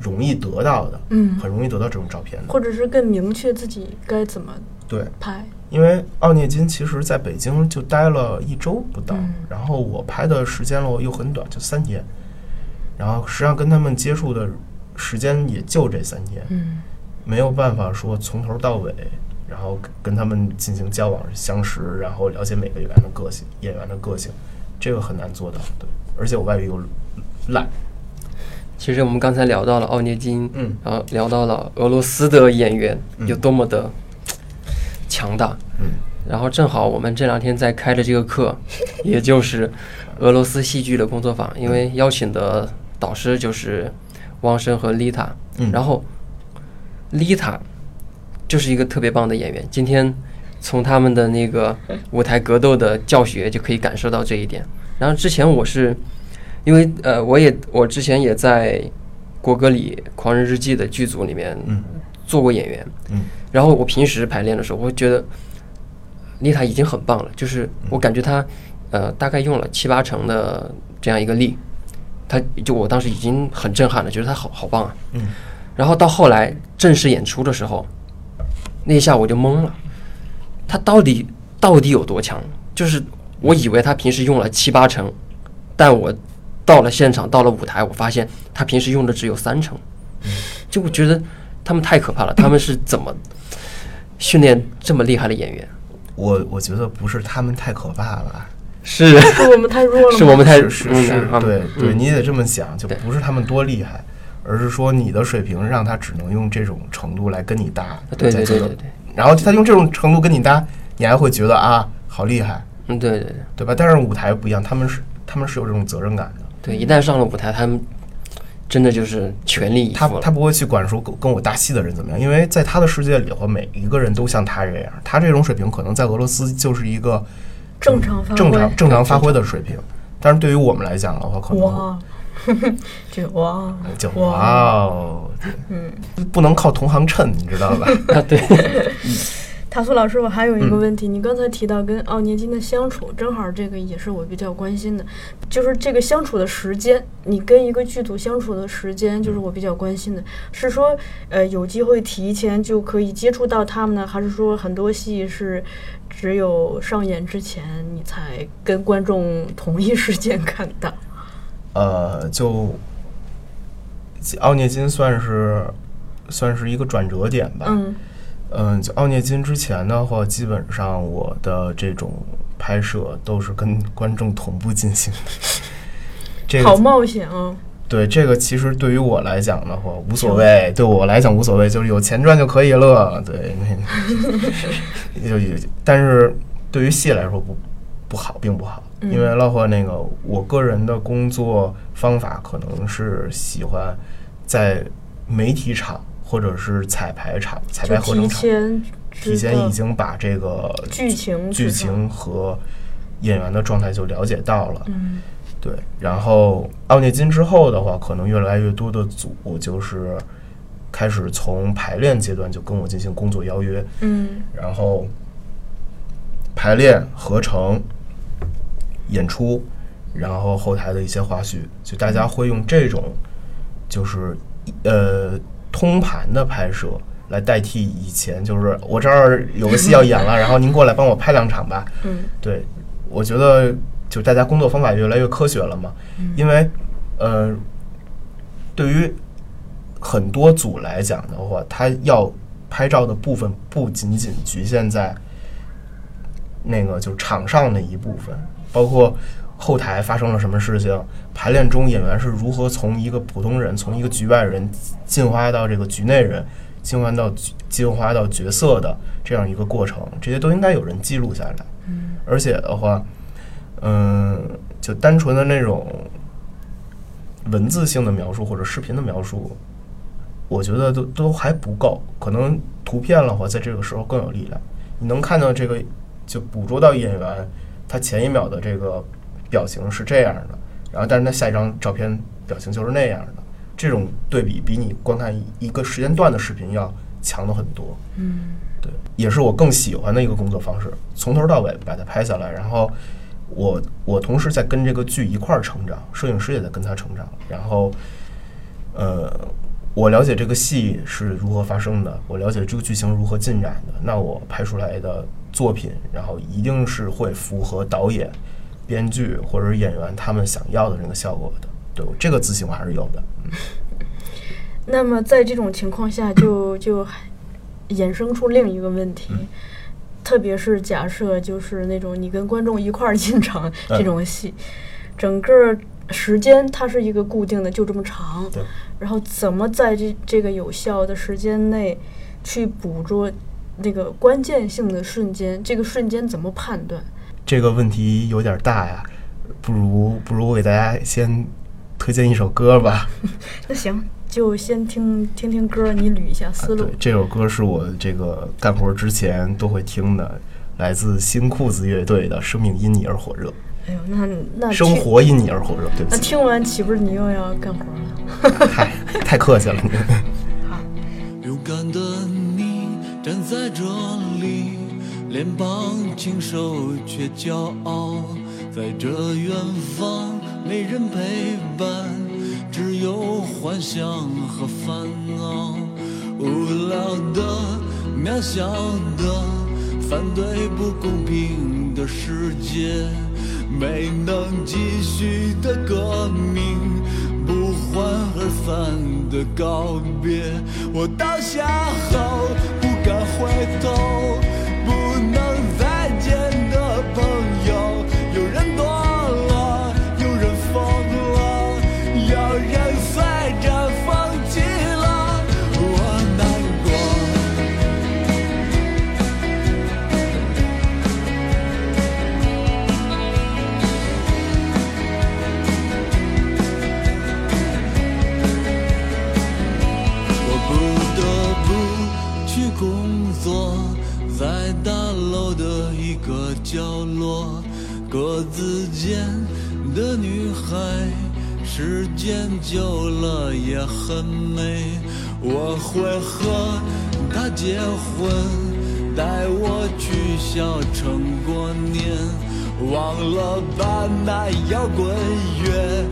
容易得到的，嗯很容易得到这种照片的。或者是更明确自己该怎么对，拍。因为奥涅金其实在北京就待了一周不到，嗯然后我拍的时间了又很短，就三天，然后实际上跟他们接触的时间也就这三天，嗯没有办法说从头到尾，然后跟跟他们进行交往相识，然后了解每个演员的个性，演员的个性，这个很难做到，对，而且我外语又烂，其实我们刚才聊到了奥涅金，嗯。然后聊到了俄罗斯的演员嗯。有多么的强大，嗯，然后正好我们这两天在开的这个课，也就是俄罗斯戏剧的工作坊，因为邀请的导师就是汪生和丽塔，嗯。然后丽塔就是一个特别棒的演员，今天从他们的那个舞台格斗的教学就可以感受到这一点。然后之前我是因为呃，我也我之前也在国歌里《狂人日记》的剧组里面嗯做过演员，嗯然后我平时排练的时候，我会觉得丽塔已经很棒了，就是我感觉她呃大概用了七八成的这样一个力，她就我当时已经很震撼了，觉得她好好棒啊。嗯然后到后来正式演出的时候，那一下我就懵了，她到底到底有多强？就是我以为她平时用了七八成，但我到了现场，到了舞台，我发现他平时用的只有三成，就我觉得他们太可怕了，他们是怎么训练这么厉害的演员？我我觉得不是他们太可怕了。是。是我们太弱了？是我们太是是对对，嗯。你得这么想，就不是他们多厉害，而是说你的水平让他只能用这种程度来跟你搭，对对对对对，然后他用这种程度跟你搭，你还会觉得啊，好厉害，嗯对对对。对吧？但是舞台不一样，他们是他们是有这种责任感的，对，一旦上了舞台，他们真的就是全力以赴。他他不会去管说跟跟我搭戏的人怎么样，因为在他的世界里的话，每一个人都像他这样，他这种水平可能在俄罗斯就是一个正常发挥。正常正常发挥的水平，但是对于我们来讲的话，可能哇，就哇，就哇哇哦，嗯，不能靠同行衬，你知道吧？啊，对，塔苏老师，我还有一嗯个问题，你刚才提到跟奥涅金的相处，正好这个也是我比较关心的，就是这个相处的时间，你跟一个剧组相处的时间，就是我比较关心的，是说呃有机会提前就可以接触到他们呢，还是说很多戏是只有上演之前你才跟观众同一时间看到？呃，就奥涅金算是算是一个转折点吧。嗯嗯，就奥涅金之前的话，基本上我的这种拍摄都是跟观众同步进行的。这好冒险啊！对这个其实对于我来讲的话无所谓，对我来讲无所谓，就是有钱赚就可以了。对，那 就也，但是对于戏来说不不好，并不好，嗯因为包括那个我个人的工作方法可能是喜欢在媒体场或者是彩排场、彩排合成场前提前已经把这个剧情剧情和演员的状态就了解到了。嗯对，然后奥涅金之后的话，可能越来越多的组就是开始从排练阶段就跟我进行工作邀约，嗯然后排练、合成、演出，然后后台的一些花絮，就大家会用这种就是呃通盘的拍摄来代替以前，就是我这儿有个戏要演了，然后您过来帮我拍两场吧。嗯。对，我觉得就大家工作方法越来越科学了嘛，因为呃，对于很多组来讲的话，他要拍照的部分不仅仅局限在那个就场上的一部分，包括后台发生了什么事情，排练中演员是如何从一个普通人，从一个局外人进化到这个局内人，进化到进化到角色的这样一个过程，这些都应该有人记录下来。嗯而且的话，嗯，就单纯的那种文字性的描述或者视频的描述，我觉得都都还不够。可能图片的话，在这个时候更有力量。你能看到这个，就捕捉到演员他前一秒的这个表情是这样的，然后但是他下一张照片表情就是那样的。这种对比比你观看一一个时间段的视频要强的很多。嗯对，也是我更喜欢的一个工作方式，从头到尾把它拍下来，然后我我同时在跟这个剧一块儿成长，摄影师也在跟他成长，然后呃，我了解这个戏是如何发生的，我了解这个剧情如何进展的，那我拍出来的作品，然后一定是会符合导演、编剧或者是演员他们想要的那个效果的。对我这个自信我还是有的。嗯 那么在这种情况下就，就衍生出另一个问题，嗯特别是假设就是那种你跟观众一块儿进场嗯这种戏，整个时间它是一个固定的，就这么长对，然后怎么在这这个有效的时间内去捕捉那个关键性的瞬间，这个瞬间怎么判断？这个问题有点大呀，不如不如我给大家先推荐一首歌吧。那行，就先听听听歌，你捋一下思路对，。这首歌是我这个干活之前都会听的，来自新裤子乐队的《生命因你而火热》，哎呦，那那生活因你而火热。对不那，听完岂不是你又要干活了？太，太客气了你。勇敢的你站在这里，脸庞清瘦却骄傲，在这远方没人陪伴，只有幻想和烦恼。无聊的、渺小的，反对不公平的世界，没能继续的革命。不欢而散的告别，我倒下后不敢回头，不能时间久了也很美。我会和他结婚，带我去小城过年。忘了吧，那摇滚乐，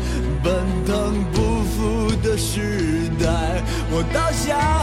奔腾不复的时代。我倒下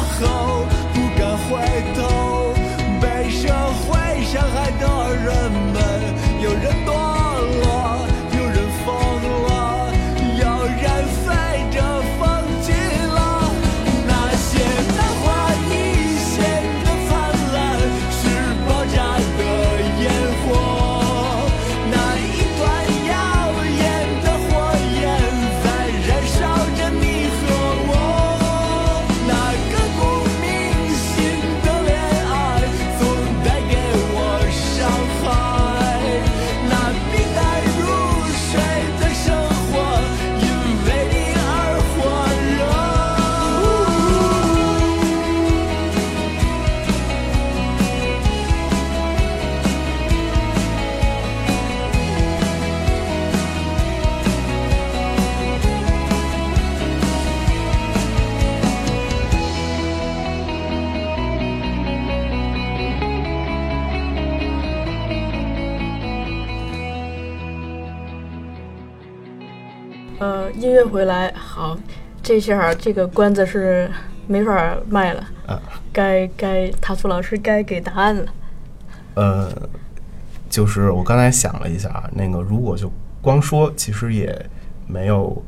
回来，好，这下这个关子是没法卖了，啊该该塔苏老师该给答案了。呃，就是我刚才想了一下啊，那个如果就光说，其实也没有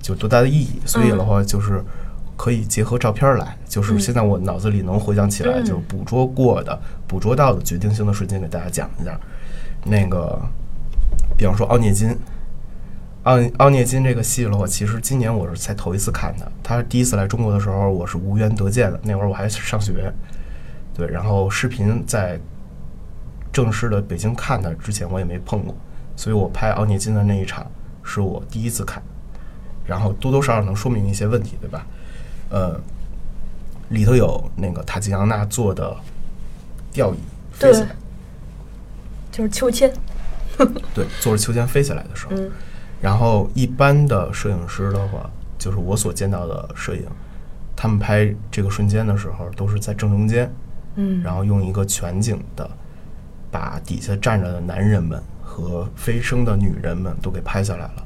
就多大的意义，所以的话就是可以结合照片来，就是现在我脑子里能回想起来，嗯就是捕捉过的、捕捉到的决定性的瞬间，给大家讲一下。那个，比方说奥涅金。奥奥涅金这个戏的话，其实今年我是才头一次看的。他第一次来中国的时候，我是无缘得见的，那会儿我还上学。对，然后视频在正式的北京看他之前我也没碰过，所以我拍奥涅金的那一场是我第一次看，然后多多少少能说明一些问题，对吧？呃，里头有那个塔吉扬娜做的吊椅飞起对来，，就是秋千。对，坐着秋千飞起来的时候，嗯然后一般的摄影师的话，就是我所见到的摄影，他们拍这个瞬间的时候都是在正中间，嗯，然后用一个全景的，把底下站着的男人们和飞升的女人们都给拍下来了。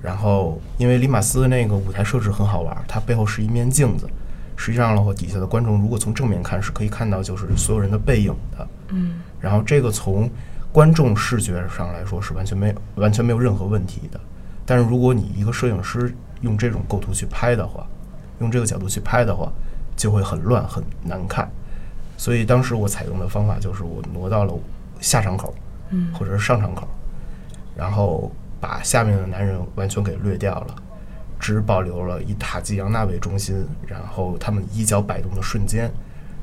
然后，因为里马斯的那个舞台设置很好玩，它背后是一面镜子，实际上的话，底下的观众如果从正面看，是可以看到就是所有人的背影的。嗯然后这个从观众视觉上来说是完全没有完全没有任何问题的。但是如果你一个摄影师用这种构图去拍的话，用这个角度去拍的话，就会很乱很难看。所以当时我采用的方法就是我挪到了下场口，嗯或者是上场口，然后把下面的男人完全给略掉了，只保留了以塔吉扬娜为中心，然后他们衣角摆动的瞬间，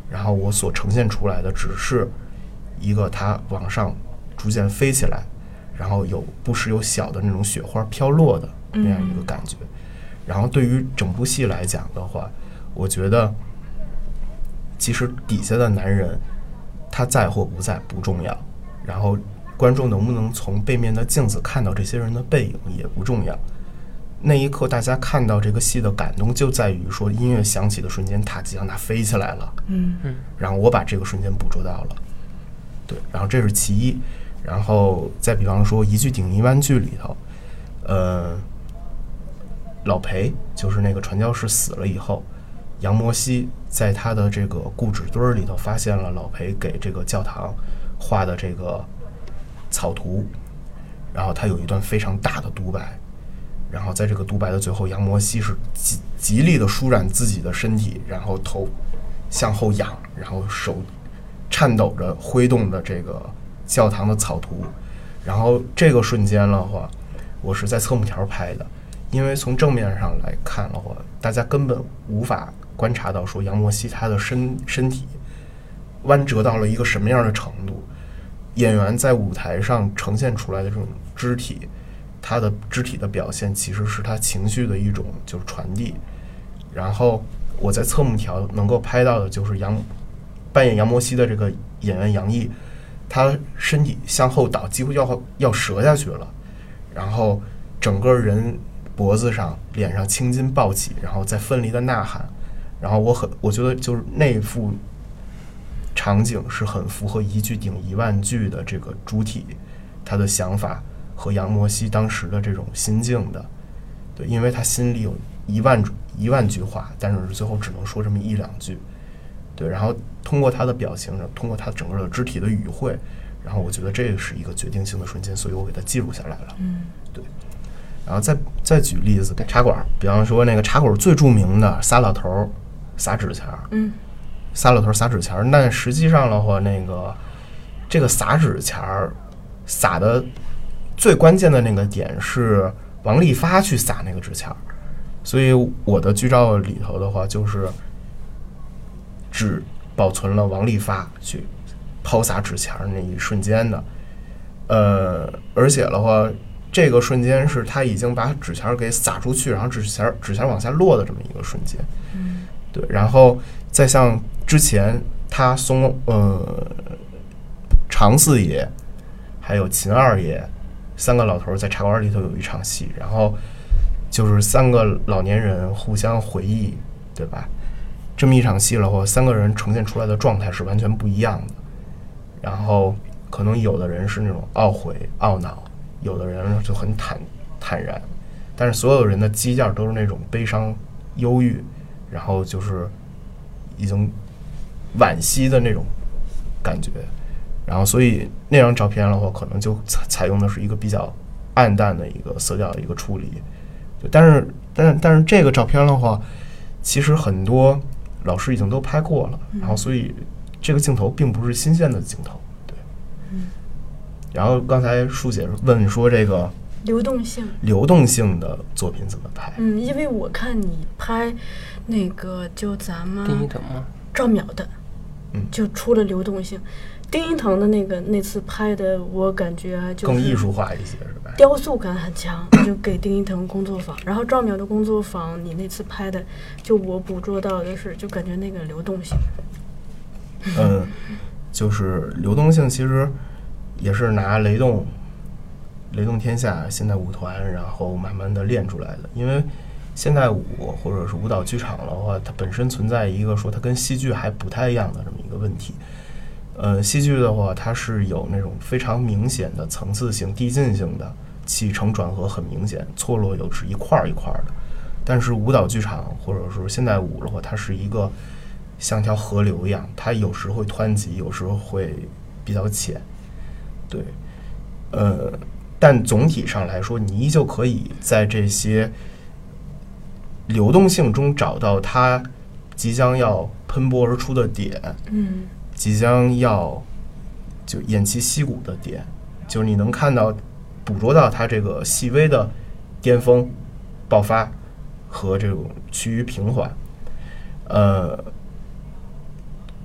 然后我所呈现出来的只是一个他往上逐渐飞起来，然后有不时有小的那种雪花飘落的那样一个感觉。然后对于整部戏来讲的话，我觉得其实底下的男人他在或不在不重要，然后观众能不能从背面的镜子看到这些人的背影也不重要。那一刻，大家看到这个戏的感动就在于说，音乐响起的瞬间，塔吉扬娜飞起来了，嗯嗯然后我把这个瞬间捕捉到了，对，然后这是其一，然后再比方说一句顶一万句里头，呃，老裴就是那个传教士死了以后，杨摩西在他的这个故纸堆儿里头发现了老裴给这个教堂画的这个草图，然后他有一段非常大的独白，然后在这个独白的最后，杨摩西是极极力的舒展自己的身体，然后头向后仰，然后手颤抖着挥动的这个教堂的草图，然后这个瞬间的话，我是在侧幕条拍的，因为从正面上来看的话，大家根本无法观察到说杨摩西他的身身体弯折到了一个什么样的程度，演员在舞台上呈现出来的这种肢体，他的肢体的表现其实是他情绪的一种就是传递。然后我在侧幕条能够拍到的就是杨扮演杨摩西的这个演员杨毅，他身体向后倒，几乎要要折下去了，然后整个人脖子上、脸上青筋暴起，然后在奋力的呐喊。然后我很，我觉得就是那幅场景是很符合一句顶一万句的这个主体他的想法和杨摩西当时的这种心境的。对，因为他心里有一万一万句话，但是最后只能说这么一两句。对，然后通过他的表情，通过他整个的肢体的语汇，然后我觉得这个是一个决定性的瞬间，所以我给他记录下来了。嗯，对。然后再再举例子，茶馆儿，比方说那个茶馆儿最著名的仨老头儿撒纸钱儿，嗯仨老头儿撒纸钱儿，但实际上的话，那个这个撒纸钱儿撒的最关键的那个点是王利发去撒那个纸钱儿，所以我的剧照里头的话，就是只保存了王利发去抛洒纸钱儿那一瞬间的，呃，而且的话，这个瞬间是他已经把纸钱儿给撒出去，然后纸钱儿纸钱儿往下落的这么一个瞬间。嗯对，然后再像之前他松呃常四爷，还有秦二爷三个老头在茶馆里头有一场戏，然后就是三个老年人互相回忆，对吧？这么一场戏的话，三个人呈现出来的状态是完全不一样的。然后可能有的人是那种懊悔、懊恼，有的人就很坦坦然，但是所有人的基调都是那种悲伤、忧郁，然后就是已经惋惜的那种感觉。然后，所以那张照片的话，可能就采采用的是一个比较暗淡的一个色调的一个处理。但是，但是，但是这个照片的话，其实很多老师已经都拍过了，然后所以这个镜头并不是新鲜的镜头。对。然后刚才舒姐问说这个流动性。流动性的作品怎么拍？嗯，因为我看你拍那个就咱们丁一腾吗？赵淼的，嗯就出了流动性。丁一腾的那个那次拍的，我感觉就更艺术化一些是吧？雕塑感很强，就给丁一腾工作坊。然后赵淼的工作坊，你那次拍的，就我捕捉到的是，就感觉那个流动性。嗯，就是流动性其实也是拿雷动、雷动天下现代舞团，然后慢慢的练出来的。因为现代舞或者是舞蹈剧场的话，它本身存在一个说它跟戏剧还不太一样的这么一个问题。呃，戏剧的话，它是有那种非常明显的层次性、递进性的，起承转合很明显，错落有致一块儿一块儿的。但是舞蹈剧场或者说现代舞的话，它是一个像条河流一样，它有时会湍急，有时候会比较浅。对，呃，但总体上来说，你依旧可以在这些流动性中找到它即将要喷薄而出的点，嗯即将要就偃旗息鼓的点，就是你能看到、捕捉到它这个细微的巅峰、爆发和这种趋于平缓。呃，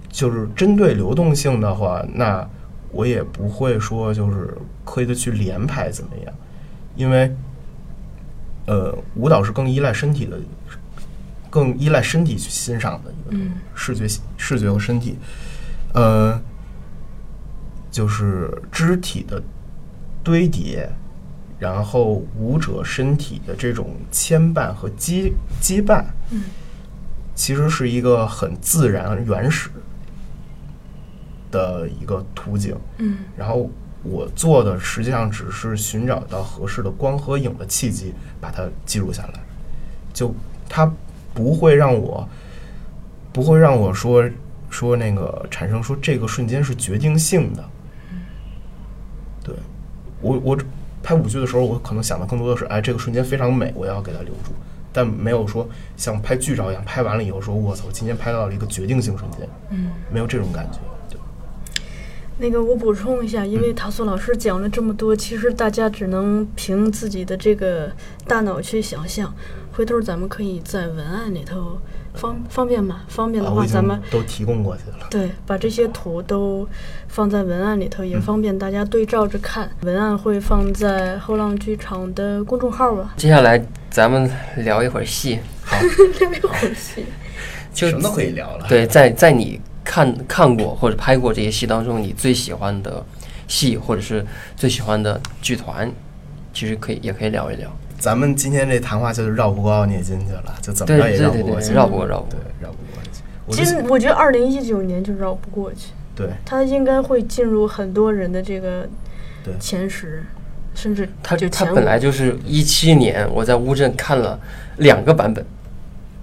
就是针对流动性的话，那我也不会说就是刻意的去连排怎么样，因为呃，舞蹈是更依赖身体的，更依赖身体去欣赏的一个嗯视觉、视觉和身体。呃，就是肢体的堆叠，然后舞者身体的这种牵绊和羁羁绊，嗯其实是一个很自然、原始的一个图景。嗯然后我做的实际上只是寻找到合适的光和影的契机，把它记录下来。就它不会让我，不会让我说说那个产生说这个瞬间是决定性的。对我我拍舞剧的时候，我可能想的更多的是，哎，这个瞬间非常美，我要给它留住。但没有说像拍剧照一样，拍完了以后说，我操，今天拍到了一个决定性瞬间，嗯。没有这种感觉。对，那个我补充一下，因为塔苏老师讲了这么多，其实大家只能凭自己的这个大脑去想象。回头咱们可以在文案里头方方便吗？方便的话，咱们都提供过去了。对把这些图都放在文案里头，也方便大家对照着看。文案会放在后浪剧场的公众号吧。接下来咱们聊一会儿戏，就什么都可以聊了。对，在在你看看过或者拍过这些戏当中，你最喜欢的戏或者是最喜欢的剧团，其实可以也可以聊一聊。咱们今天这谈话就是绕不过奥涅金去了，就怎么着也绕不过去。绕不过绕不对过。，绕不过去。其实我觉得二零一九年就绕不过去，对他应该会进入很多人的这个对前十，甚至他就他本来就是一七年，我在乌镇看了两个版本，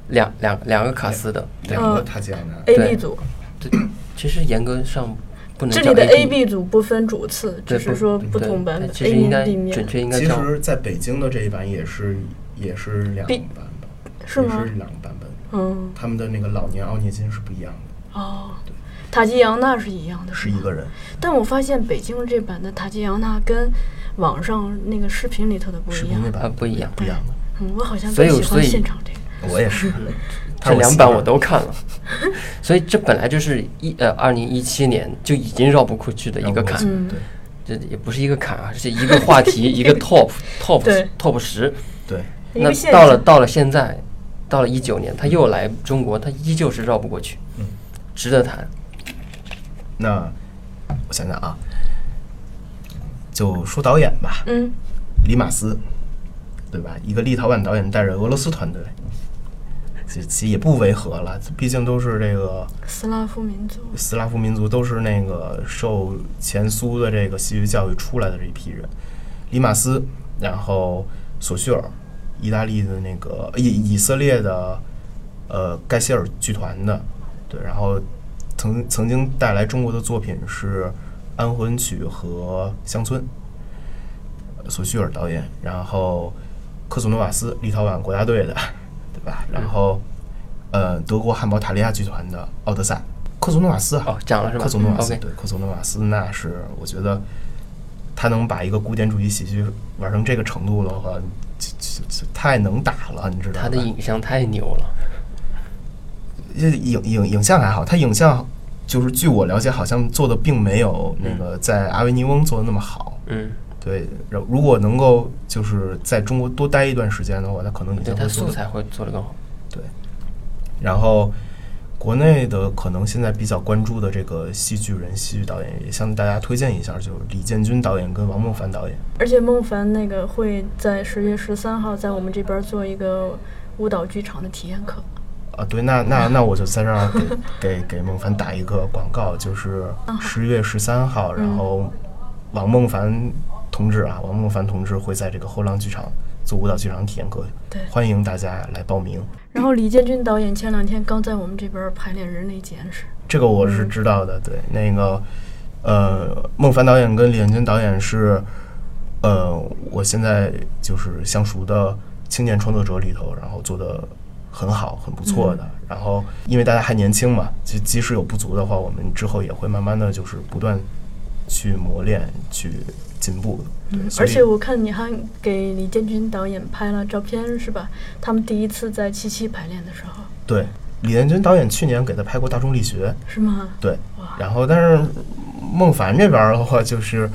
两两两个卡斯的。两个他讲的，A 对 B 组。对其实严格上不能叫这里的 A A、B 组不分主次，对只是说不同版本其 A 实应该面、B 面，准确应该叫其实在北京的这一版也是也是两个版本，是吗也是两个版本。嗯，他们的那个老年奥涅金是不一样的，哦，塔吉扬娜是一样的，吗是一个人。但我发现北京这版的塔吉扬娜跟网上那个视频里头的不一样视频那。版啊不一样不一样的。嗯，我好像更喜欢现场这个。我也是，这两版我都看了，所以这本来就是一呃二零一七年就已经绕不过去的一个坎，嗯对这也不是一个坎啊，是一个话题，一个 top top top 十。对，那到了到了现在，到了一九年，他又来中国，他依旧是绕不过去，嗯值得谈。那我想想啊，就说导演吧，嗯，李马斯，对吧？一个立陶宛导演带着俄罗斯团队，也不违和了，毕竟都是这个斯拉夫民族，斯拉夫民族，都是那个受前苏的这个戏剧教育出来的这一批人。里马斯，然后索绪尔，意大利的那个以以色列的呃盖希尔剧团的，对，然后曾曾经带来中国的作品是《安魂曲》和《乡村》，索绪尔导演，然后科索诺瓦斯立陶宛国家队的，对吧？然后呃德国汉堡塔利亚剧团的《奥德赛》，克苏诺瓦斯啊，哦，讲了是吧？科索诺瓦斯对，科索诺瓦斯那是我觉得他能把一个古典主义喜剧玩成这个程度的话，太能打了，你知道吧？他的影像太牛了。这影影影像还好，他影像就是据我了解，好像做的并没有那个在阿维尼翁做的那么好。嗯，对，然后如果能够就是在中国多待一段时间的话，他可能你他素材会做得更好。对然后，国内的可能现在比较关注的这个戏剧人、戏剧导演，也向大家推荐一下，就是李建军导演跟王梦凡导演。而且孟凡那个会在十月十三号在我们这边做一个舞蹈剧场的体验课。啊，对，那那那我就在这儿给 给给孟凡打一个广告，就是十月十三号，然后王孟凡同志啊，王梦凡同志会在这个后浪剧场做舞蹈剧场体验课，对。欢迎大家来报名。然后李建军导演前两天刚在我们这边排练《人类简史》，这个我是知道的，对，那个呃，孟凡导演跟李建军导演是呃，我现在就是相熟的青年创作者里头，然后做的很好，很不错的。然后因为大家还年轻嘛，即即使有不足的话，我们之后也会慢慢的就是不断去磨练，去进步的。嗯，而且我看你还给李建军导演拍了照片是吧？他们第一次在七七排练的时候对李建军导演去年给他拍过《大众力学》，是吗？对，然后但是孟凡这边的话，就是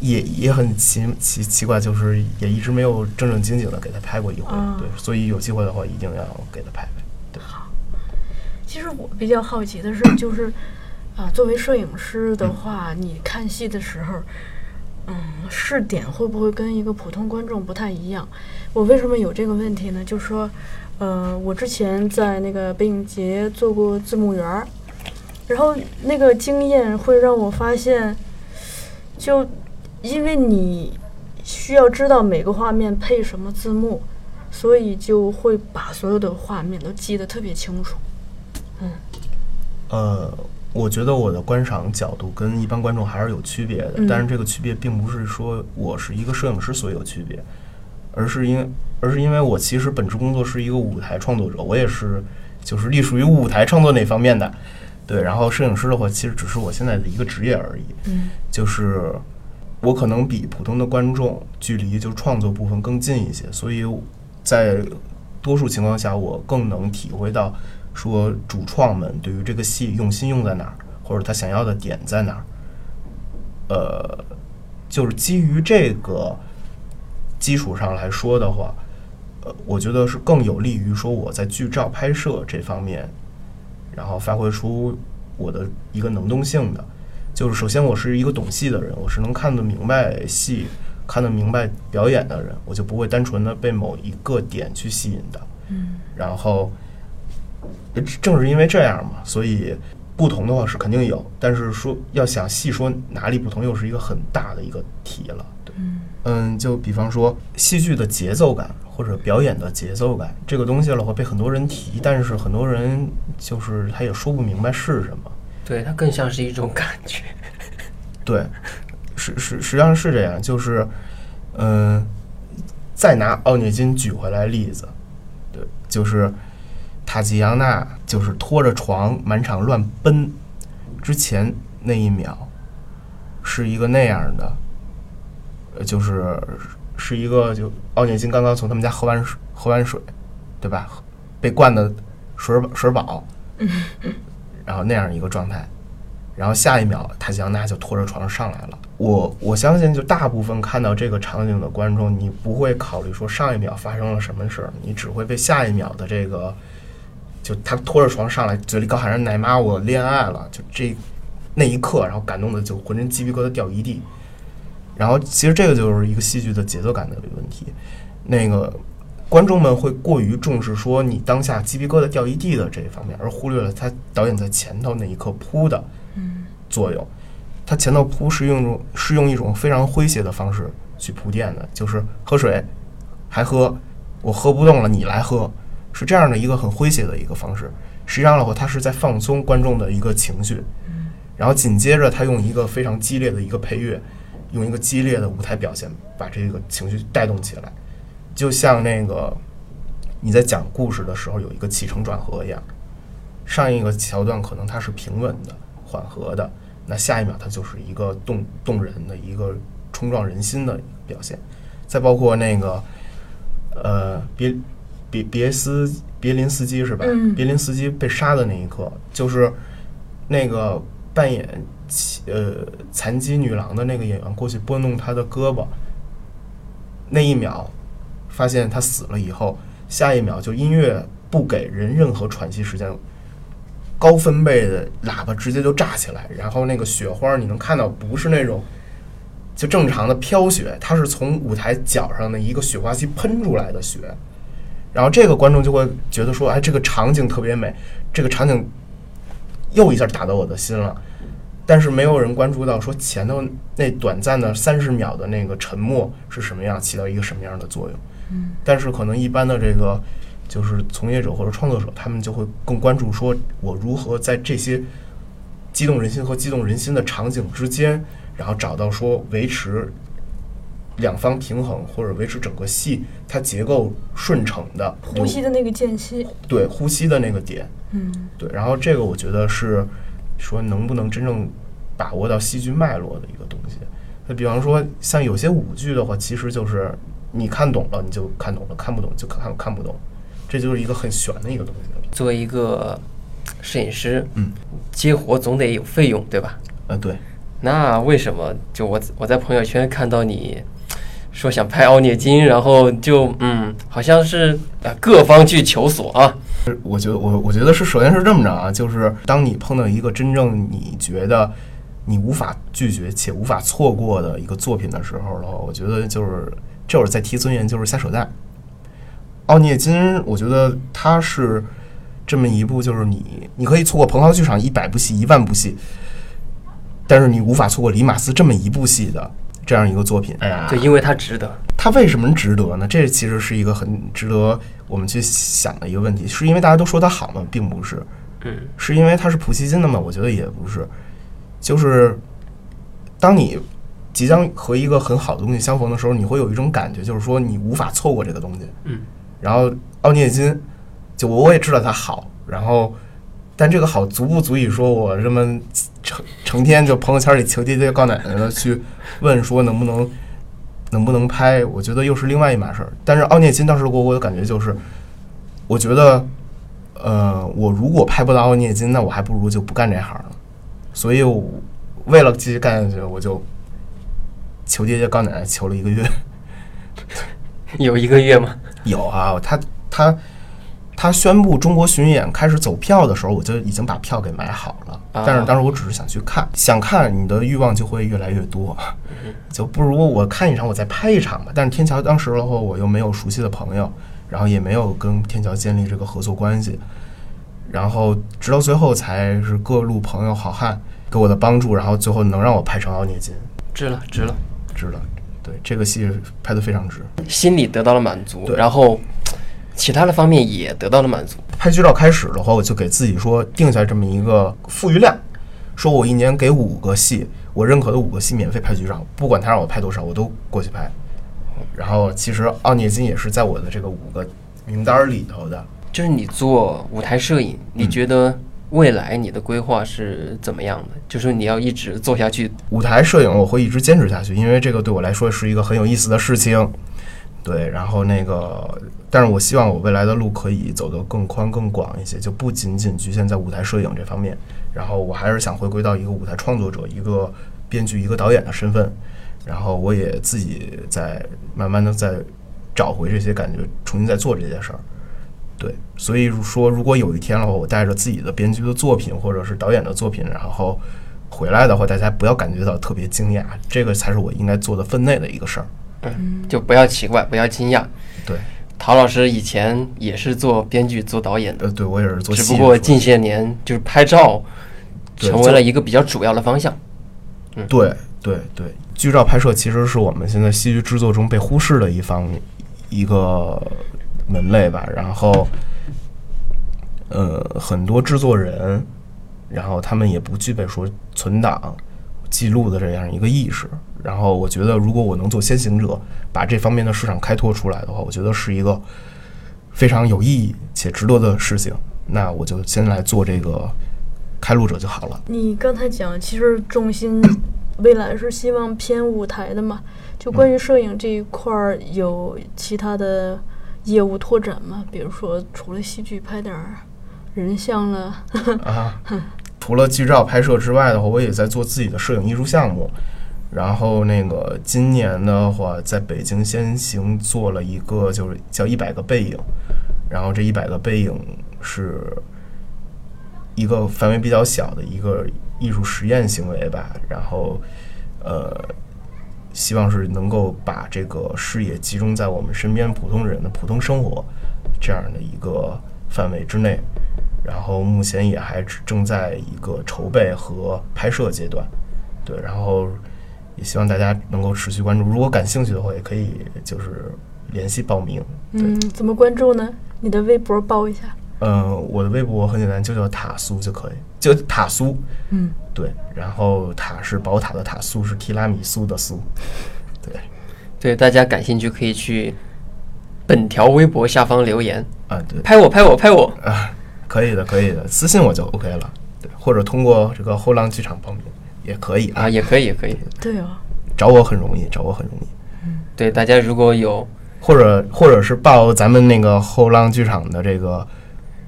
也也很奇奇奇怪，就是也一直没有正正经经的给他拍过一回，啊对，所以有机会的话一定要给他拍拍。对，好其实我比较好奇的是，就是啊，作为摄影师的话，你看戏的时候，嗯，试点会不会跟一个普通观众不太一样？我为什么有这个问题呢？就是说，呃，我之前在那个北影节做过字幕员儿，然后那个经验会让我发现，就因为你需要知道每个画面配什么字幕，所以就会把所有的画面都记得特别清楚。嗯呃，我觉得我的观赏角度跟一般观众还是有区别的，嗯。但是这个区别并不是说我是一个摄影师所以有区别，而是因为而是因为我其实本职工作是一个舞台创作者，我也是就是隶属于舞台创作那方面的，对，然后摄影师的话其实只是我现在的一个职业而已，嗯。就是我可能比普通的观众距离就是创作部分更近一些，所以在多数情况下，我更能体会到说主创们对于这个戏用心用在哪儿，或者他想要的点在哪儿。呃，就是基于这个基础上来说的话，呃，我觉得是更有利于说我在剧照拍摄这方面，然后发挥出我的一个能动性的。就是首先我是一个懂戏的人，我是能看得明白戏、看得明白表演的人，我就不会单纯的被某一个点去吸引的。嗯然后，正是因为这样嘛，所以不同的话是肯定有，但是说要想细说哪里不同，又是一个很大的一个题了。对，嗯嗯，就比方说戏剧的节奏感或者表演的节奏感这个东西的话，被很多人提，但是很多人就是他也说不明白是什么。对，它更像是一种感觉。对，实实实际上是这样，就是，嗯、再拿奥涅金举回来例子，对，就是塔吉扬娜就是拖着床满场乱奔之前那一秒，是一个那样的，呃，就是是一个就奥涅金刚刚从他们家喝完水喝完水，对吧？被灌的水儿水儿饱，然后那样一个状态。然后下一秒，塔吉扬娜就拖着床上来了。我我相信，就大部分看到这个场景的观众，你不会考虑说上一秒发生了什么事儿，你只会被下一秒的这个，就他拖着床上来，嘴里高喊着“奶妈，我恋爱了”，就这那一刻，然后感动的就浑身鸡皮疙瘩掉一地。然后其实这个就是一个戏剧的节奏感的问题，那个观众们会过于重视说你当下鸡皮疙瘩掉一地的这一方面，而忽略了他导演在前头那一刻铺的作用。他前头铺是用是用一种非常诙谐的方式去铺垫的，就是喝水，还喝，我喝不动了，你来喝，是这样的一个很诙谐的一个方式。实际上的话，他是在放松观众的一个情绪，然后紧接着他用一个非常激烈的一个配乐，用一个激烈的舞台表现，把这个情绪带动起来，就像那个你在讲故事的时候有一个起承转合一样。上一个桥段可能它是平稳的、缓和的，那下一秒它就是一个动动人的一个冲撞人心的表现。再包括那个呃，别别别斯别林斯基是吧？嗯别林斯基被杀的那一刻，就是那个扮演呃残疾女郎的那个演员过去拨弄她的胳膊，那一秒发现她死了以后，下一秒就音乐不给人任何喘息时间，高分贝的喇叭直接就炸起来，然后那个雪花你能看到不是那种就正常的飘雪，它是从舞台脚上的一个雪花器喷出来的雪，然后这个观众就会觉得说，哎，这个场景特别美，这个场景又一下打到我的心了。但是没有人关注到说前头那短暂的三十秒的那个沉默是什么样，起到一个什么样的作用。嗯，但是可能一般的这个就是从业者或者创作者，他们就会更关注说我如何在这些激动人心和激动人心的场景之间，然后找到说维持两方平衡，或者维持整个戏它结构顺承的呼吸的那个间隙，对呼吸的那个点，嗯，对，然后这个我觉得是说能不能真正把握到戏剧脉络的一个东西。那比方说像有些舞剧的话，其实就是你看懂了你就看懂了，看不懂就看看不懂，这就是一个很玄的一个东西了。作为一个摄影师，嗯，接活总得有费用，对吧？呃，对，那为什么就我我在朋友圈看到你说想拍奥涅金，然后就嗯，好像是呃各方去求索啊，我觉得我我觉得是，首先是这么着啊，就是当你碰到一个真正你觉得你无法拒绝且无法错过的一个作品的时候的话，我觉得就是这会儿在提尊严，就是瞎扯淡。奥涅金，我觉得它是这么一部，就是你你可以错过蓬蒿剧场一百部戏、一万部戏，但是你无法错过李马斯这么一部戏的这样一个作品。哎呀，就，因为它值得。它为什么值得呢？这其实是一个很值得我们去想的一个问题。是因为大家都说它好吗？并不是，嗯，是因为它是普希金的吗？我觉得也不是。就是当你即将和一个很好的东西相逢的时候，你会有一种感觉，就是说你无法错过这个东西。嗯。然后奥涅金，就我也知道它好，然后但这个好足不足以说我这么成成天就朋友圈里求爹爹告奶奶的去问说能不能能不能拍，我觉得又是另外一码事儿。但是奥涅金当时给我的感觉就是，我觉得，呃，我如果拍不到奥涅金，那我还不如就不干这行了。所以我为了继续干下去，我就求爹爹告奶奶求了一个月。有一个月吗？有啊，他他他宣布中国巡演开始走票的时候，我就已经把票给买好了。啊但是当时我只是想去看，想看你的欲望就会越来越多，就不如我看一场我再拍一场吧。但是天桥当时的话，我又没有熟悉的朋友，然后也没有跟天桥建立这个合作关系，然后直到最后才是各路朋友好汉给我的帮助，然后最后能让我拍成奥涅金，值了，值了，值了。对这个戏拍得非常值。心里得到了满足，然后其他的方面也得到了满足。拍剧照开始的话，我就给自己说定下这么一个富裕量，说我一年给五个戏，我认可的五个戏免费拍剧照，不管他让我拍多少，我都过去拍。然后其实奥涅金也是在我的这个五个名单里头的。就是你做舞台摄影，你觉得未来你的规划是怎么样的？就是你要一直做下去，舞台摄影我会一直坚持下去，因为这个对我来说是一个很有意思的事情。对，然后那个，但是我希望我未来的路可以走得更宽更广一些，就不仅仅局限在舞台摄影这方面。然后我还是想回归到一个舞台创作者、一个编剧、一个导演的身份。然后我也自己在慢慢的在找回这些感觉，重新在做这些事儿。对，所以说，如果有一天的话，我带着自己的编剧的作品或者是导演的作品，然后回来的话，大家不要感觉到特别惊讶，这个才是我应该做的分内的一个事儿。就不要奇怪，不要惊讶。对，陶老师以前也是做编剧、做导演的，呃，对我也是做只不过近些年就是拍照成为了一个比较主要的方向。嗯对对对，剧照拍摄其实是我们现在戏剧制作中被忽视的一方一个门类吧。然后，呃，很多制作人，然后他们也不具备说存档、记录的这样一个意识。然后，我觉得如果我能做先行者，把这方面的市场开拓出来的话，我觉得是一个非常有意义且值得的事情。那我就先来做这个开路者就好了。你刚才讲，其实重心未来是希望偏舞台的嘛？就关于摄影这一块儿，有其他的业务拓展吗？比如说，除了戏剧，拍点儿人像了。啊，除了剧照拍摄之外的话，我也在做自己的摄影艺术项目。然后那个今年的话，在北京先行做了一个，就是叫一百个背影。然后这一百个背影是一个范围比较小的一个艺术实验行为吧。然后，呃，希望是能够把这个视野集中在我们身边普通人的普通生活这样的一个范围之内。然后目前也还正在一个筹备和拍摄阶段。对，然后也希望大家能够持续关注。如果感兴趣的话，也可以就是联系报名。嗯，怎么关注呢？你的微博报一下。嗯，我的微博很简单，就叫塔苏就可以，就塔苏。嗯，对，然后塔是宝塔的塔，苏是提拉米苏的苏。对，对大家感兴趣可以去本条微博下方留言，啊，对拍我拍我拍我。啊，可以的，可以的，私信我就 OK 了。对，或者通过这个后浪剧场报名也可以啊，啊，也可以，也可以。对哦，找我很容易，找我很容易。对大家如果有或者或者是报咱们那个后浪剧场的这个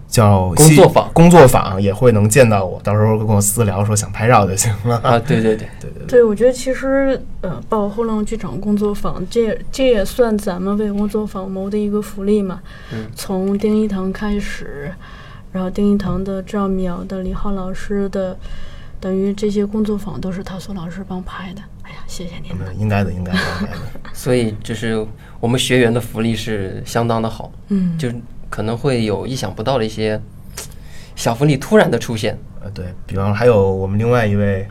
叫工作坊工作坊也会能见到我，到时候跟我私聊说想拍照就行了。啊，对对对，对对对，对，我觉得其实呃，报后浪剧场工作坊，这也这也算咱们为工作坊谋的一个福利嘛。嗯从丁一腾开始，然后丁一腾的、赵淼的、李浩老师的，等于这些工作坊都是他苏老师帮拍的。哎呀，谢谢您了。嗯应该的，应该的，应该的。所以就是我们学员的福利是相当的好，嗯，就可能会有意想不到的一些小福利突然的出现。呃，对比方还有我们另外一位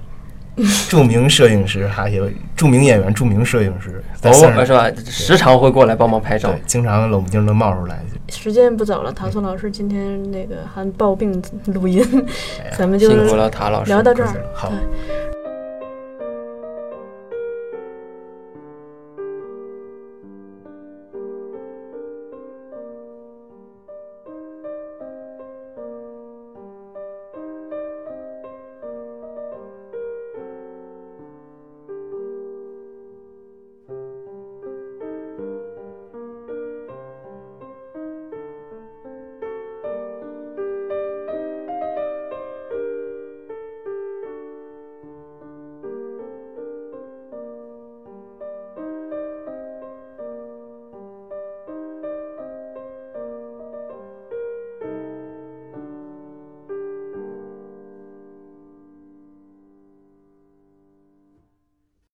著名摄影师，还有著名演员、著名摄影师，在偶尔是吧？时常会过来帮忙拍照对，。经常冷不丁的冒出来。时间不早了，唐宋老师今天那个还抱病录音，咱们就辛苦了，塔老师。聊到这儿好。对